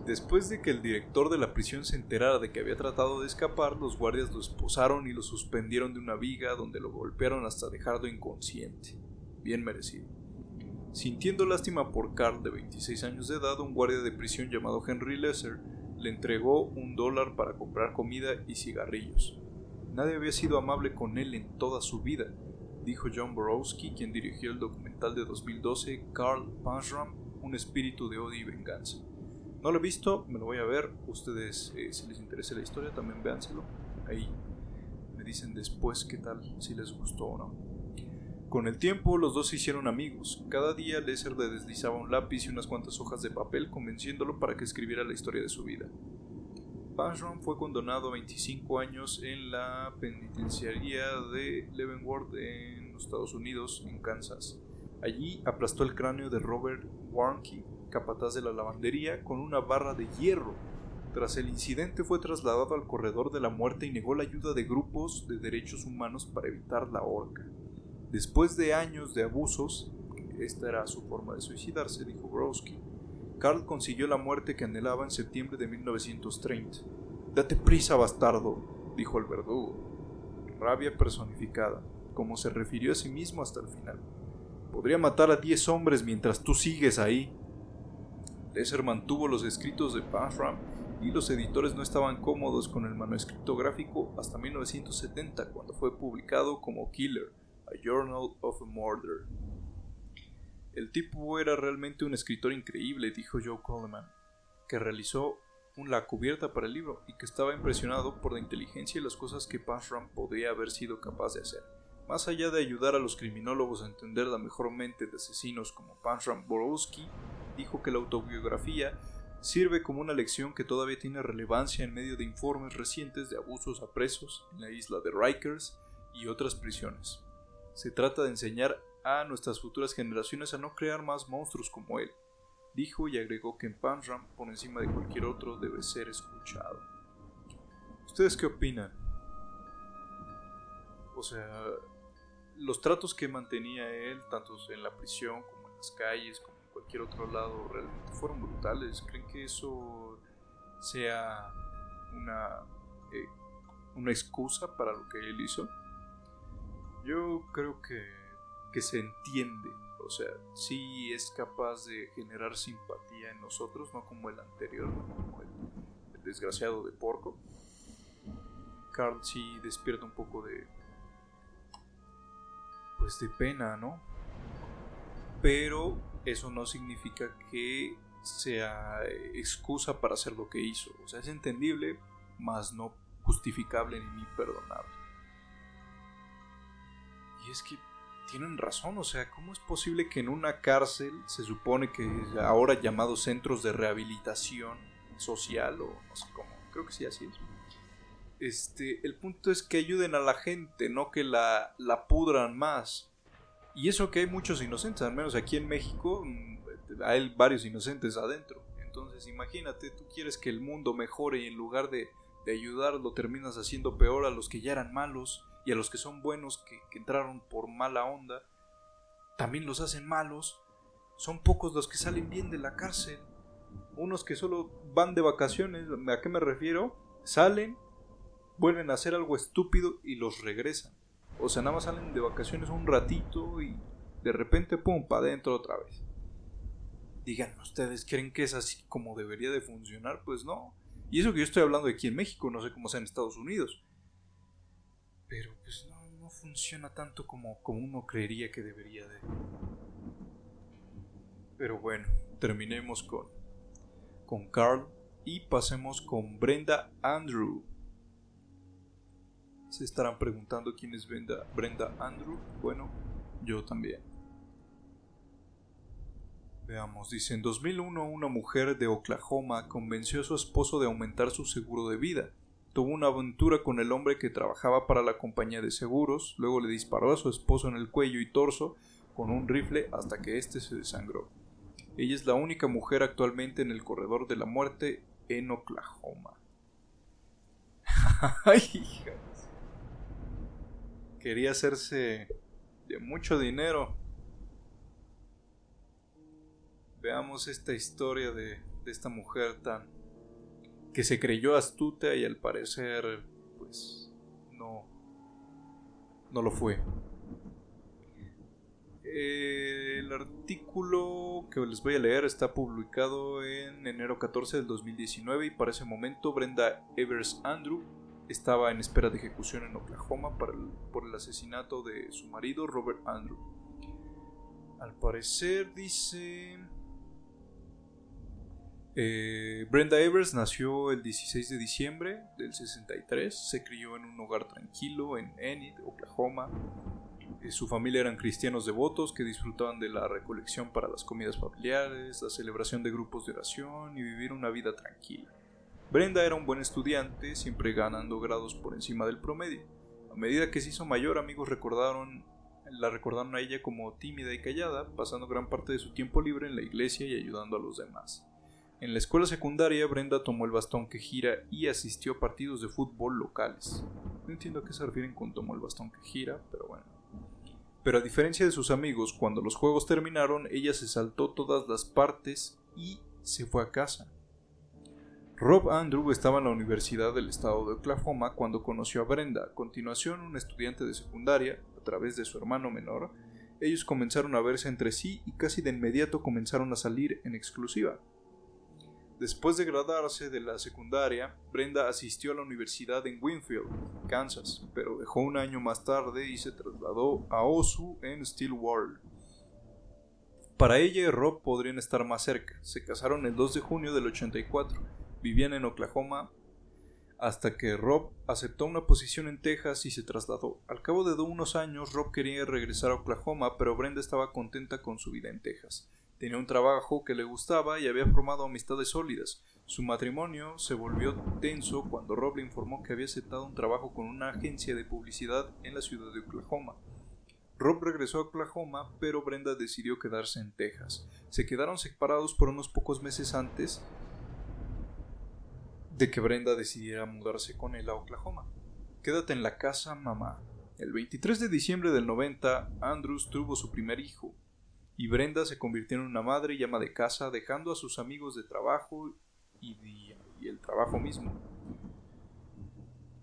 Después de que el director de la prisión se enterara de que había tratado de escapar, los guardias lo esposaron y lo suspendieron de una viga donde lo golpearon hasta dejarlo inconsciente. Bien merecido. Sintiendo lástima por Carl de 26 años de edad, un guardia de prisión llamado Henry Lesser le entregó un dólar para comprar comida y cigarrillos. Nadie había sido amable con él en toda su vida, dijo John Borowski, quien dirigió el documental de 2012 Carl Panzram, Un espíritu de odio y venganza. No lo he visto, me lo voy a ver. Ustedes, eh, si les interesa la historia, también véanselo. Ahí me dicen después qué tal, si les gustó o no. Con el tiempo, los dos se hicieron amigos. Cada día Lesser le deslizaba un lápiz y unas cuantas hojas de papel convenciéndolo para que escribiera la historia de su vida. Panzram fue condenado a 25 años en la penitenciaría de Leavenworth en los Estados Unidos, en Kansas. Allí aplastó el cráneo de Robert Warnke, capataz de la lavandería, con una barra de hierro. Tras el incidente fue trasladado al corredor de la muerte y negó la ayuda de grupos de derechos humanos para evitar la horca. Después de años de abusos, esta era su forma de suicidarse, dijo Browski, Carl consiguió la muerte que anhelaba en septiembre de 1930. Date prisa, bastardo, dijo el verdugo. Rabia personificada, como se refirió a sí mismo hasta el final. Podría matar a diez hombres mientras tú sigues ahí. Lesser mantuvo los escritos de Panzram y los editores no estaban cómodos con el manuscrito gráfico hasta 1970, cuando fue publicado como Killer, a Journal of a Murder. El tipo era realmente un escritor increíble, dijo Joe Coleman, que realizó la cubierta para el libro y que estaba impresionado por la inteligencia y las cosas que Panzram podría haber sido capaz de hacer. Más allá de ayudar a los criminólogos a entender la mejor mente de asesinos como Panzram Borowski, dijo que la autobiografía sirve como una lección que todavía tiene relevancia en medio de informes recientes de abusos a presos en la isla de Rikers y otras prisiones. Se trata de enseñar a nuestras futuras generaciones a no crear más monstruos como él. Dijo y agregó que en Panram, por encima de cualquier otro, debe ser escuchado. ¿Ustedes qué opinan? O sea, los tratos que mantenía él, tanto en la prisión como en las calles, como en cualquier otro lado, realmente fueron brutales. ¿Creen que eso sea una, eh, una excusa para lo que él hizo? Yo creo que que se entiende. O sea, sí es capaz de generar simpatía en nosotros, no como el anterior, no como el, desgraciado de Porco. Carl sí despierta un poco de. Pues de pena, ¿no? Pero eso no significa que sea excusa para hacer lo que hizo. O sea, es entendible, mas no justificable ni perdonable. Y es que tienen razón, o sea, ¿cómo es posible que en una cárcel, se supone que ahora llamados centros de rehabilitación social o no sé cómo, creo que sí así es. Este, el punto es que ayuden a la gente, no que la, la pudran más. Y eso que hay muchos inocentes, al menos aquí en México mm, hay varios inocentes adentro. Entonces imagínate, tú quieres que el mundo mejore y en lugar de, de ayudarlo terminas haciendo peor a los que ya eran malos y a los que son buenos, que, entraron por mala onda, también los hacen malos. Son pocos los que salen bien de la cárcel. Unos que solo van de vacaciones, ¿a qué me refiero? Salen, vuelven a hacer algo estúpido y los regresan. O sea, nada más salen de vacaciones un ratito y de repente, pum, para adentro otra vez. Digan, ¿ustedes creen que es así como debería de funcionar? Pues no. Y eso que yo estoy hablando aquí en México, no sé cómo sea en Estados Unidos. Pero pues no, no funciona tanto como, como uno creería que debería de. Pero bueno, terminemos con, con Carl y pasemos con Brenda Andrew. Se estarán preguntando quién es Brenda, Brenda Andrew. Bueno, yo también. Veamos, dice, en 2001 una mujer de Oklahoma convenció a su esposo de aumentar su seguro de vida. Tuvo una aventura con el hombre que trabajaba para la compañía de seguros, luego le disparó a su esposo en el cuello y torso con un rifle hasta que éste se desangró. Ella es la única mujer actualmente en el corredor de la muerte en Oklahoma. Ay, hija. Quería hacerse de mucho dinero. Veamos esta historia de, de esta mujer tan que se creyó astuta y al parecer pues no no lo fue. El artículo que les voy a leer está publicado en enero 14 del 2019 y para ese momento Brenda Evers Andrew estaba en espera de ejecución en Oklahoma por el asesinato de su marido Robert Andrew. Al parecer dice... Eh, Brenda Evers nació el 16 de diciembre del 63, se crió en un hogar tranquilo en Enid, Oklahoma. Eh, su familia eran cristianos devotos que disfrutaban de la recolección para las comidas familiares, la celebración de grupos de oración y vivir una vida tranquila. Brenda era un buen estudiante, siempre ganando grados por encima del promedio. A medida que se hizo mayor, amigos recordaron, la recordaron a ella como tímida y callada, pasando gran parte de su tiempo libre en la iglesia y ayudando a los demás. En la escuela secundaria, Brenda tomó el bastón que gira y asistió a partidos de fútbol locales. No entiendo a qué se refieren con tomó el bastón que gira, pero bueno. Pero a diferencia de sus amigos, cuando los juegos terminaron, ella se saltó todas las partes y se fue a casa. Rob Andrew estaba en la Universidad del Estado de Oklahoma cuando conoció a Brenda. A continuación, un estudiante de secundaria, a través de su hermano menor, ellos comenzaron a verse entre sí y casi de inmediato comenzaron a salir en exclusiva. Después de graduarse de la secundaria, Brenda asistió a la universidad en Winfield, Kansas, pero dejó un año más tarde y se trasladó a Osu en Stillwater. Para ella y Rob podrían estar más cerca. Se casaron el 2 de junio del 84 Vivían en Oklahoma hasta que Rob aceptó una posición en Texas y se trasladó. Al cabo de unos años, Rob quería regresar a Oklahoma, pero Brenda estaba contenta con su vida en Texas. Tenía un trabajo que le gustaba y había formado amistades sólidas. Su matrimonio se volvió tenso cuando Rob le informó que había aceptado un trabajo con una agencia de publicidad en la ciudad de Oklahoma. Rob regresó a Oklahoma, pero Brenda decidió quedarse en Texas. Se quedaron separados por unos pocos meses antes de que Brenda decidiera mudarse con él a Oklahoma. Quédate en la casa, mamá. El 23 de diciembre del 90, Andrews tuvo su primer hijo, y Brenda se convirtió en una madre y ama de casa, dejando a sus amigos de trabajo y, el trabajo mismo.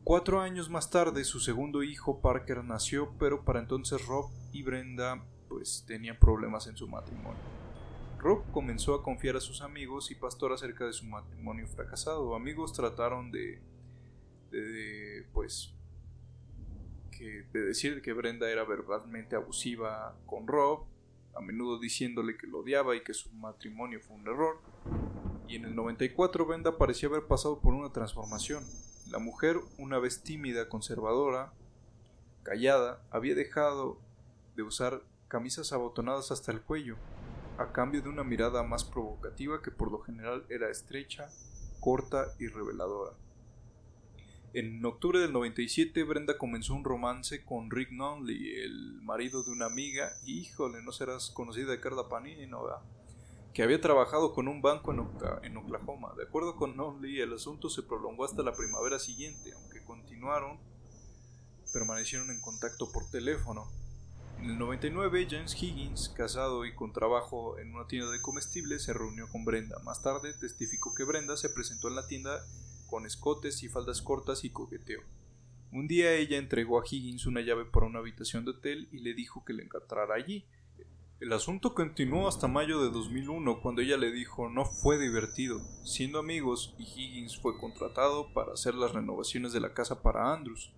Cuatro años más tarde, su segundo hijo, Parker, nació, pero para entonces Rob y Brenda pues tenían problemas en su matrimonio. Rob comenzó a confiar a sus amigos y pastor acerca de su matrimonio fracasado. Amigos trataron de, de, pues, que, de decir que Brenda era verbalmente abusiva con Rob, a menudo diciéndole que lo odiaba y que su matrimonio fue un error. Y en el 94 Brenda parecía haber pasado por una transformación. La mujer, una vez tímida, conservadora, callada, había dejado de usar camisas abotonadas hasta el cuello a cambio de una mirada más provocativa que por lo general era estrecha, corta y reveladora. En octubre del 97, Brenda comenzó un romance con Rick Nunley, el marido de una amiga, híjole, no serás conocida de Carla Panini, no que había trabajado con un banco en, Oklahoma. De acuerdo con Nunley, el asunto se prolongó hasta la primavera siguiente, aunque continuaron, permanecieron en contacto por teléfono. En el 99, James Higgins, casado y con trabajo en una tienda de comestibles, se reunió con Brenda. Más tarde, testificó que Brenda se presentó en la tienda con escotes y faldas cortas y coqueteo. Un día ella entregó a Higgins una llave para una habitación de hotel y le dijo que le encontrara allí. El asunto continuó hasta mayo de 2001 cuando ella le dijo no fue divertido, siendo amigos y Higgins fue contratado para hacer las renovaciones de la casa para Andrews.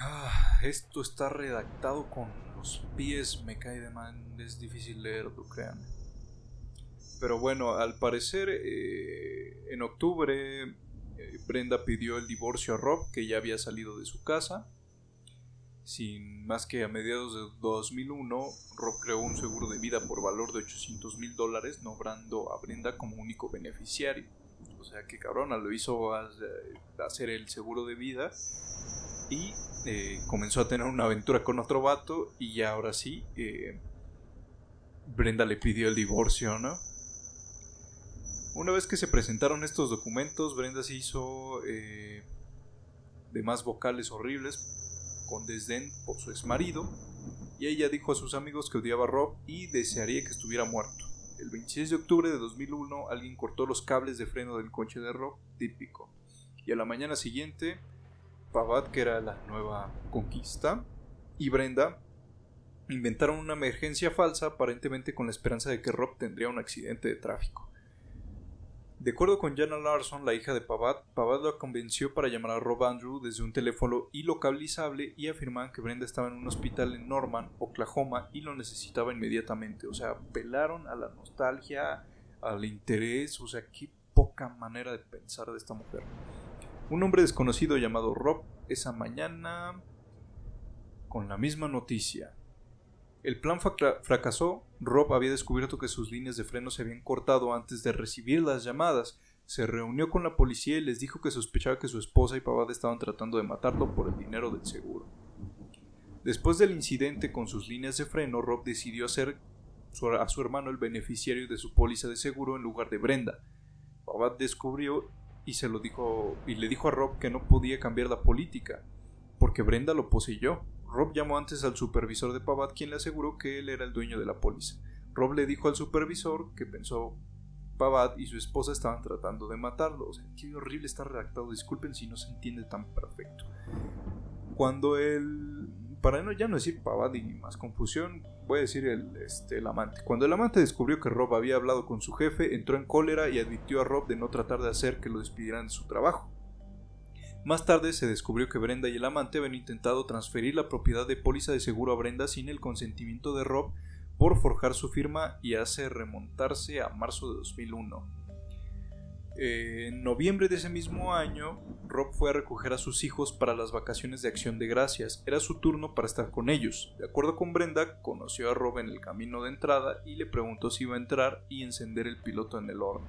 Ah, esto está redactado con los pies, me cae de man, es difícil leerlo, créanme. Pero bueno, al parecer eh, en octubre eh, Brenda pidió el divorcio a Rob, que ya había salido de su casa. Sin más que a mediados de 2001, Rob creó un seguro de vida por valor de 800 mil dólares, nombrando a Brenda como único beneficiario. O sea que cabrona lo hizo hacer el seguro de vida y eh, comenzó a tener una aventura con otro vato y ahora sí, eh, Brenda le pidió el divorcio, ¿no? Una vez que se presentaron estos documentos, Brenda se hizo eh, de más vocales horribles con desdén por su ex marido, y ella dijo a sus amigos que odiaba a Rob y desearía que estuviera muerto. El 26 de octubre de 2001 alguien cortó los cables de freno del coche de Rob, típico, y a la mañana siguiente, Pavad, que era la nueva conquista, y Brenda inventaron una emergencia falsa aparentemente con la esperanza de que Rob tendría un accidente de tráfico. De acuerdo con Jana Larson, la hija de Pavad, Pavad la convenció para llamar a Rob Andrew desde un teléfono ilocalizable y afirmaban que Brenda estaba en un hospital en Norman, Oklahoma y lo necesitaba inmediatamente. O sea, apelaron a la nostalgia, al interés, o sea, qué poca manera de pensar de esta mujer. Un hombre desconocido llamado Rob esa mañana con la misma noticia. El plan fracasó. Rob había descubierto que sus líneas de freno se habían cortado antes de recibir las llamadas. Se reunió con la policía y les dijo que sospechaba que su esposa y Pavad estaban tratando de matarlo por el dinero del seguro. Después del incidente con sus líneas de freno, Rob decidió hacer a su hermano el beneficiario de su póliza de seguro en lugar de Brenda. Pavad descubrió y se lo dijo y le dijo a Rob que no podía cambiar la política porque Brenda lo poseyó. Rob llamó antes al supervisor de Pavad, quien le aseguró que él era el dueño de la póliza. Rob le dijo al supervisor que pensó Pavad y su esposa estaban tratando de matarlo. O sea, qué horrible está redactado. Disculpen si no se entiende tan perfecto. Cuando el. Para no, ya no decir Pavad y más confusión, voy a decir el, este, el amante. Cuando el amante descubrió que Rob había hablado con su jefe, entró en cólera y advirtió a Rob de no tratar de hacer que lo despidieran de su trabajo. Más tarde se descubrió que Brenda y el amante habían intentado transferir la propiedad de póliza de seguro a Brenda sin el consentimiento de Rob por forjar su firma y hace remontarse a marzo de 2001. En noviembre de ese mismo año, Rob fue a recoger a sus hijos para las vacaciones de acción de gracias. Era su turno para estar con ellos. De acuerdo con Brenda, conoció a Rob en el camino de entrada y le preguntó si iba a entrar y encender el piloto en el horno.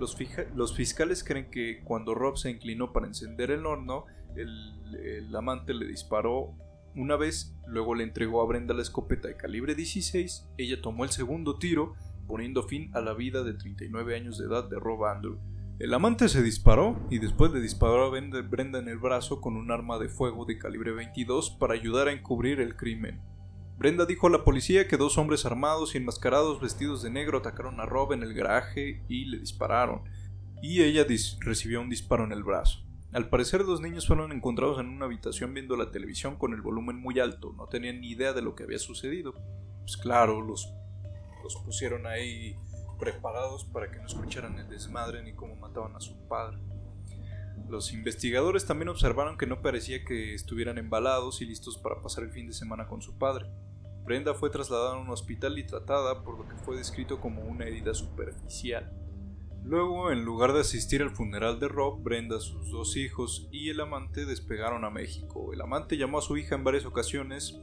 Los, fiscales creen que cuando Rob se inclinó para encender el horno, el, amante le disparó una vez, luego le entregó a Brenda la escopeta de calibre 16, ella tomó el segundo tiro, poniendo fin a la vida de 39 años de edad de Rob Andrew. El amante se disparó y después le disparó a Brenda en el brazo con un arma de fuego de calibre 22 para ayudar a encubrir el crimen. Brenda dijo a la policía que dos hombres armados y enmascarados vestidos de negro atacaron a Rob en el garaje y le dispararon, y ella recibió un disparo en el brazo. Al parecer los niños fueron encontrados en una habitación viendo la televisión con el volumen muy alto, no tenían ni idea de lo que había sucedido. Pues claro, los, los pusieron ahí preparados para que no escucharan el desmadre ni cómo mataban a su padre. Los investigadores también observaron que no parecía que estuvieran embalados y listos para pasar el fin de semana con su padre. Brenda fue trasladada a un hospital y tratada por lo que fue descrito como una herida superficial. Luego, en lugar de asistir al funeral de Rob, Brenda, sus dos hijos y el amante despegaron a México. El amante llamó a su hija en varias ocasiones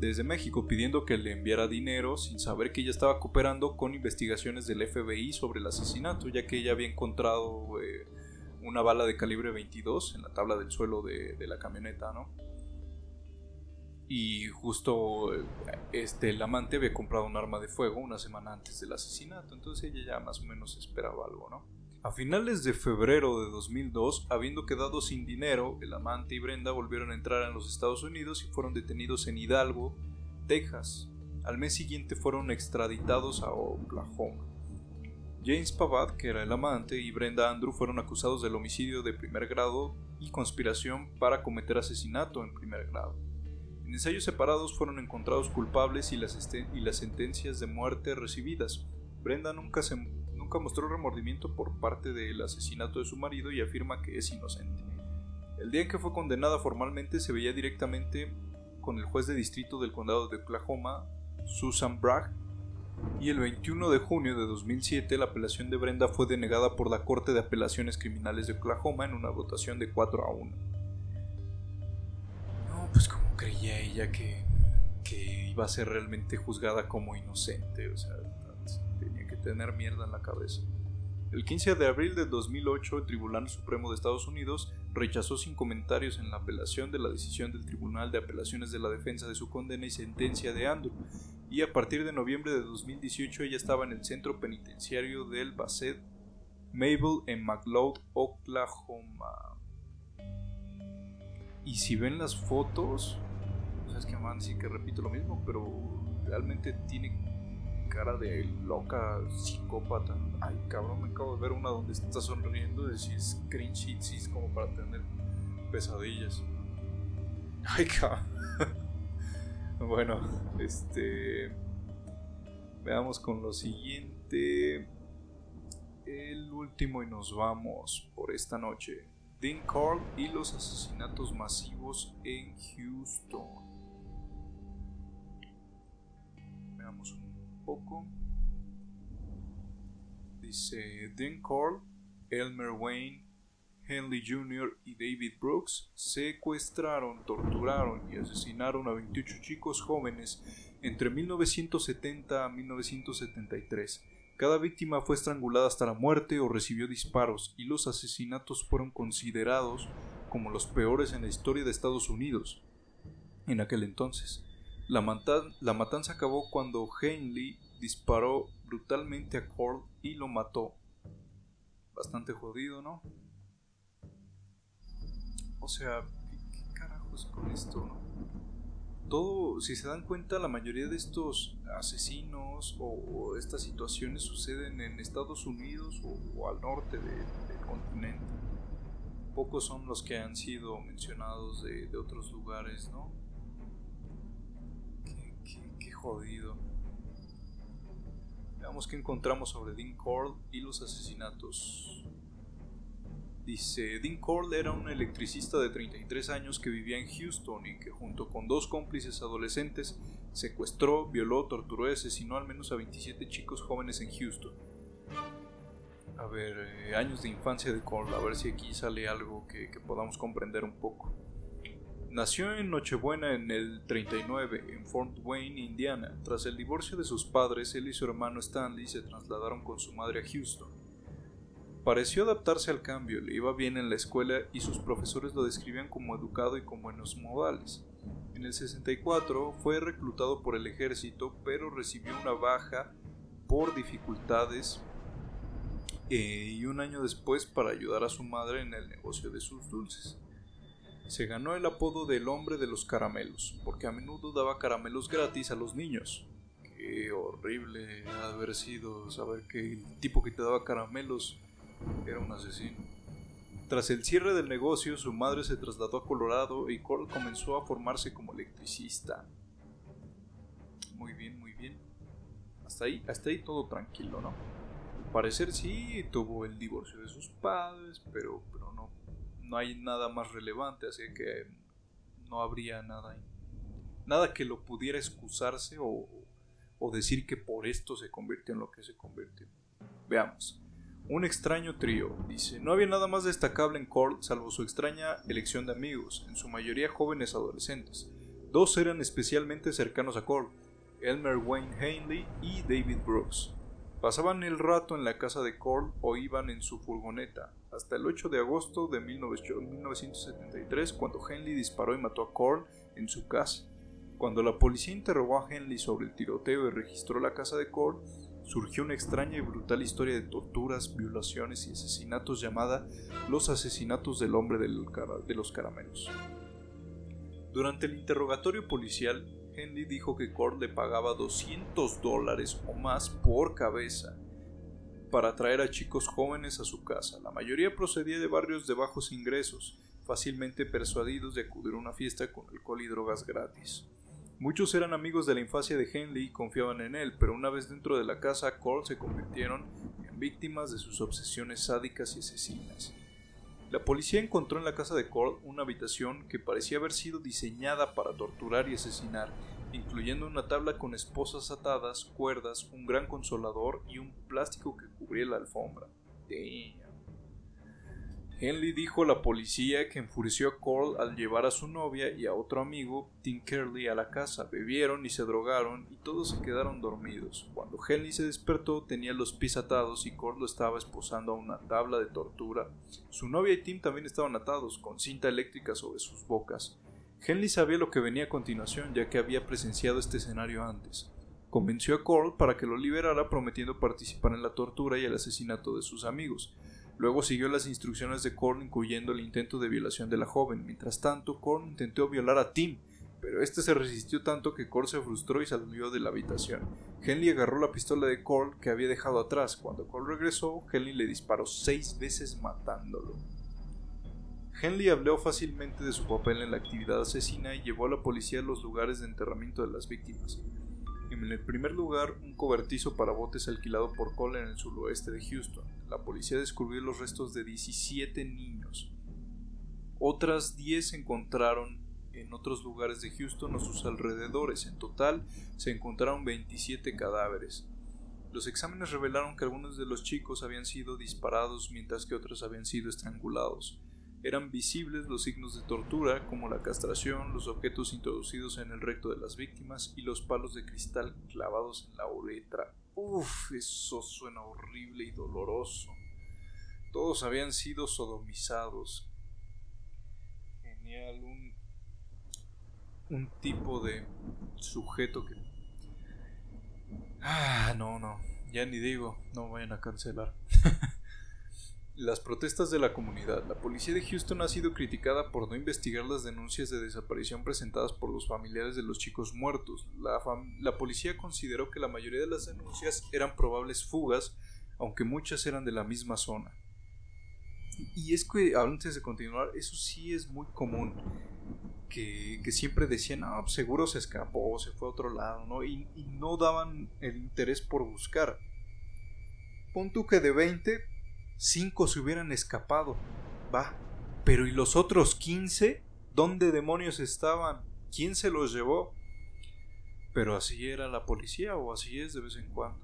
desde México pidiendo que le enviara dinero sin saber que ella estaba cooperando con investigaciones del FBI sobre el asesinato, ya que ella había encontrado eh, una bala de calibre 22 en la tabla del suelo de, de la camioneta, ¿no? Y justo este el amante había comprado un arma de fuego una semana antes del asesinato, entonces ella ya más o menos esperaba algo, ¿no? A finales de febrero de 2002, habiendo quedado sin dinero, el amante y Brenda volvieron a entrar en los Estados Unidos y fueron detenidos en Hidalgo, Texas. Al mes siguiente fueron extraditados a Oklahoma. James Pavad, que era el amante, y Brenda Andrew fueron acusados del homicidio de primer grado y conspiración para cometer asesinato en primer grado. En ensayos separados fueron encontrados culpables y las, y las sentencias de muerte recibidas. Brenda nunca, nunca mostró remordimiento por parte del asesinato de su marido y afirma que es inocente. El día en que fue condenada formalmente se veía directamente con el juez de distrito del condado de Oklahoma, Susan Bragg, y el 21 de junio de 2007 la apelación de Brenda fue denegada por la Corte de Apelaciones Criminales de Oklahoma en una votación de 4 a 1 pues como creía ella que, que iba a ser realmente juzgada como inocente, o sea, tenía que tener mierda en la cabeza. El 15 de abril de 2008, el Tribunal Supremo de Estados Unidos rechazó sin comentarios en la apelación de la decisión del Tribunal de Apelaciones de la Defensa de su condena y sentencia de Andrew, y a partir de noviembre de 2018 ella estaba en el centro penitenciario del Bassett Mabel en McLeod, Oklahoma. Y si ven las fotos, sea, es que van a que repito lo mismo, pero realmente tiene cara de loca, psicópata. Ay, cabrón, me acabo de ver una donde está sonriendo, de si es cringe, si es como para tener pesadillas. Ay, cabrón. bueno, este. Veamos con lo siguiente el último y nos vamos por esta noche. Dean Carl y los asesinatos masivos en Houston. Veamos un poco. Dice Dean Carl, Elmer Wayne, Henley Jr. y David Brooks secuestraron, torturaron y asesinaron a 28 chicos jóvenes entre 1970 a 1973 cada víctima fue estrangulada hasta la muerte o recibió disparos y los asesinatos fueron considerados como los peores en la historia de Estados Unidos. En aquel entonces, la, matanza acabó cuando Henley disparó brutalmente a Cole y lo mató. Bastante jodido, ¿no? O sea, ¿qué, qué carajos con esto, no? Todo, si se dan cuenta, la mayoría de estos asesinos o, estas situaciones suceden en Estados Unidos o, al norte del continente. Pocos son los que han sido mencionados de, otros lugares, ¿no? Qué, jodido. Veamos qué encontramos sobre Dean Cord y los asesinatos. Dice, Dean Cole era un electricista de 33 años que vivía en Houston y que junto con dos cómplices adolescentes secuestró, violó, torturó y asesinó al menos a 27 chicos jóvenes en Houston. A ver, eh, años de infancia de Cole, a ver si aquí sale algo que, que podamos comprender un poco. Nació en Nochebuena en el 39 en Fort Wayne, Indiana. Tras el divorcio de sus padres, él y su hermano Stanley se trasladaron con su madre a Houston. Pareció adaptarse al cambio, le iba bien en la escuela y sus profesores lo describían como educado y con buenos modales. En el 64 fue reclutado por el ejército, pero recibió una baja por dificultades eh, y un año después para ayudar a su madre en el negocio de sus dulces. Se ganó el apodo del hombre de los caramelos, porque a menudo daba caramelos gratis a los niños. Qué horrible haber sido saber que el tipo que te daba caramelos era un asesino. Tras el cierre del negocio, su madre se trasladó a Colorado y Cole comenzó a formarse como electricista. Muy bien, muy bien. Hasta ahí, hasta ahí todo tranquilo, ¿no? Al parecer sí, tuvo el divorcio de sus padres, pero, pero no, no hay nada más relevante, así que no habría nada, nada que lo pudiera excusarse o, o decir que por esto se convirtió en lo que se convirtió. Veamos. Un extraño trío, dice. No había nada más destacable en Court salvo su extraña elección de amigos, en su mayoría jóvenes adolescentes. Dos eran especialmente cercanos a Court, Elmer Wayne Hanley y David Brooks. Pasaban el rato en la casa de Cole o iban en su furgoneta, hasta el 8 de agosto de 1973 cuando Henley disparó y mató a Cole en su casa. Cuando la policía interrogó a Henley sobre el tiroteo y registró la casa de Cole, surgió una extraña y brutal historia de torturas, violaciones y asesinatos llamada Los asesinatos del hombre de los caramelos. Durante el interrogatorio policial, Henley dijo que Cord le pagaba 200 dólares o más por cabeza para traer a chicos jóvenes a su casa. La mayoría procedía de barrios de bajos ingresos, fácilmente persuadidos de acudir a una fiesta con alcohol y drogas gratis. Muchos eran amigos de la infancia de Henley y confiaban en él, pero una vez dentro de la casa, Cole se convirtieron en víctimas de sus obsesiones sádicas y asesinas. La policía encontró en la casa de Cole una habitación que parecía haber sido diseñada para torturar y asesinar, incluyendo una tabla con esposas atadas, cuerdas, un gran consolador y un plástico que cubría la alfombra. Henley dijo a la policía que enfureció a Cole al llevar a su novia y a otro amigo, Tim Curley, a la casa. Bebieron y se drogaron y todos se quedaron dormidos. Cuando Henley se despertó tenía los pies atados y Cole lo estaba esposando a una tabla de tortura. Su novia y Tim también estaban atados, con cinta eléctrica sobre sus bocas. Henley sabía lo que venía a continuación, ya que había presenciado este escenario antes. Convenció a Cole para que lo liberara prometiendo participar en la tortura y el asesinato de sus amigos. Luego siguió las instrucciones de Korn incluyendo el intento de violación de la joven. Mientras tanto, Korn intentó violar a Tim, pero este se resistió tanto que Korn se frustró y salió de la habitación. Henley agarró la pistola de Korn que había dejado atrás. Cuando Korn regresó, Henley le disparó seis veces matándolo. Henley habló fácilmente de su papel en la actividad asesina y llevó a la policía a los lugares de enterramiento de las víctimas. En el primer lugar, un cobertizo para botes alquilado por Cole en el suroeste de Houston. La policía descubrió los restos de 17 niños. Otras 10 se encontraron en otros lugares de Houston o sus alrededores. En total, se encontraron 27 cadáveres. Los exámenes revelaron que algunos de los chicos habían sido disparados mientras que otros habían sido estrangulados eran visibles los signos de tortura como la castración, los objetos introducidos en el recto de las víctimas y los palos de cristal clavados en la uretra. Uf, eso suena horrible y doloroso. Todos habían sido sodomizados. Genial, un, un tipo de sujeto que... Ah, no, no, ya ni digo, no vayan a cancelar. Las protestas de la comunidad. La policía de Houston ha sido criticada por no investigar las denuncias de desaparición presentadas por los familiares de los chicos muertos. La, policía consideró que la mayoría de las denuncias eran probables fugas, aunque muchas eran de la misma zona. Y es que, antes de continuar, eso sí es muy común. Que, siempre decían, ah, pues seguro se escapó, se fue a otro lado, ¿no? Y, y no daban el interés por buscar. Pon tú que de 20, cinco se hubieran escapado. Va. Pero ¿y los otros quince? ¿Dónde demonios estaban? ¿Quién se los llevó? Pero así era la policía o así es de vez en cuando.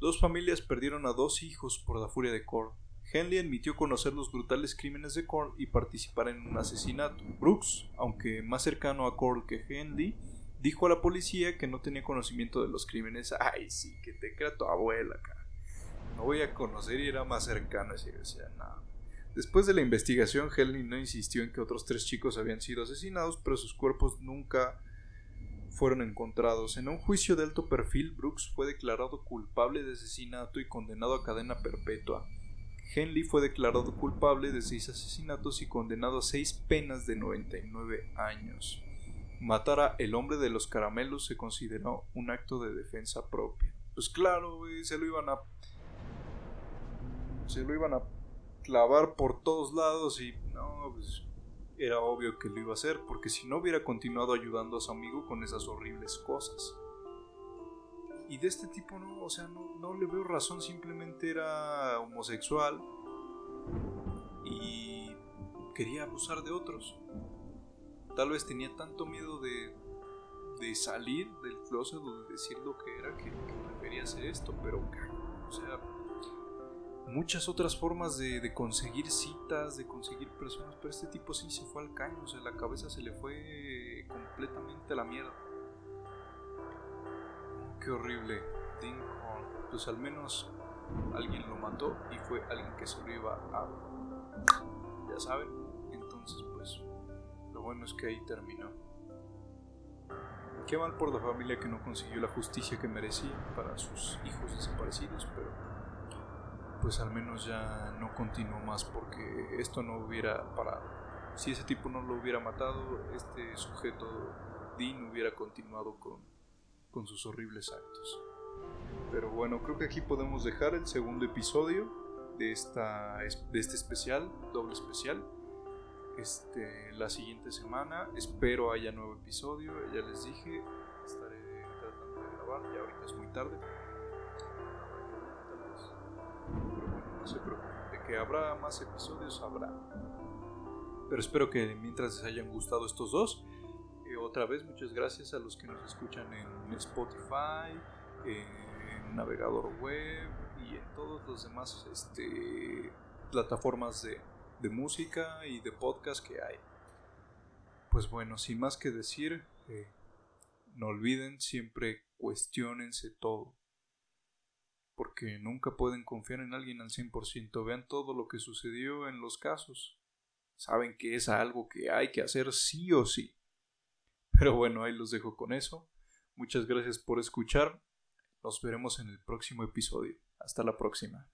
Dos familias perdieron a dos hijos por la furia de Korn. Henley admitió conocer los brutales crímenes de Korn y participar en un asesinato. Brooks, aunque más cercano a Korn que Henley, dijo a la policía que no tenía conocimiento de los crímenes. Ay, sí, que te crea tu abuela, cara no voy a conocer y era más cercano. Así decía, nada. Después de la investigación, Henley no insistió en que otros tres chicos habían sido asesinados, pero sus cuerpos nunca fueron encontrados. En un juicio de alto perfil, Brooks fue declarado culpable de asesinato y condenado a cadena perpetua. Henley fue declarado culpable de seis asesinatos y condenado a seis penas de 99 años. Matar a el hombre de los caramelos se consideró un acto de defensa propia. Pues claro, se lo iban a se lo iban a clavar por todos lados y no, pues era obvio que lo iba a hacer porque si no hubiera continuado ayudando a su amigo con esas horribles cosas. Y de este tipo no, o sea, no, no le veo razón, simplemente era homosexual y quería abusar de otros. Tal vez tenía tanto miedo de, de salir del closet o de decir lo que era que, que prefería hacer esto, pero, o sea, muchas otras formas de, conseguir citas, de conseguir personas, pero este tipo sí se fue al caño, o sea, la cabeza se le fue completamente a la mierda. Qué horrible. Pues al menos alguien lo mató y fue alguien que se lo iba a... Ya saben. Entonces, pues, lo bueno es que ahí terminó. Qué mal por la familia que no consiguió la justicia que merecía para sus hijos desaparecidos, pero pues al menos ya no continuó más porque esto no hubiera parado. Si ese tipo no lo hubiera matado, este sujeto Dean hubiera continuado con, con sus horribles actos. Pero bueno, creo que aquí podemos dejar el segundo episodio de, esta, de este especial, doble especial. Este, la siguiente semana espero haya nuevo episodio, ya les dije, estaré tratando de grabar, ya ahorita es muy tarde. No se preocupen, de que habrá más episodios, habrá. Pero espero que mientras les hayan gustado estos dos, eh, otra vez muchas gracias a los que nos escuchan en Spotify, en navegador web y en todos los demás este, plataformas de, de música y de podcast que hay. Pues bueno, sin más que decir, eh, no olviden siempre cuestionense todo. Porque nunca pueden confiar en alguien al 100%. Vean todo lo que sucedió en los casos. Saben que es algo que hay que hacer sí o sí. Pero bueno, ahí los dejo con eso. Muchas gracias por escuchar. Nos veremos en el próximo episodio. Hasta la próxima.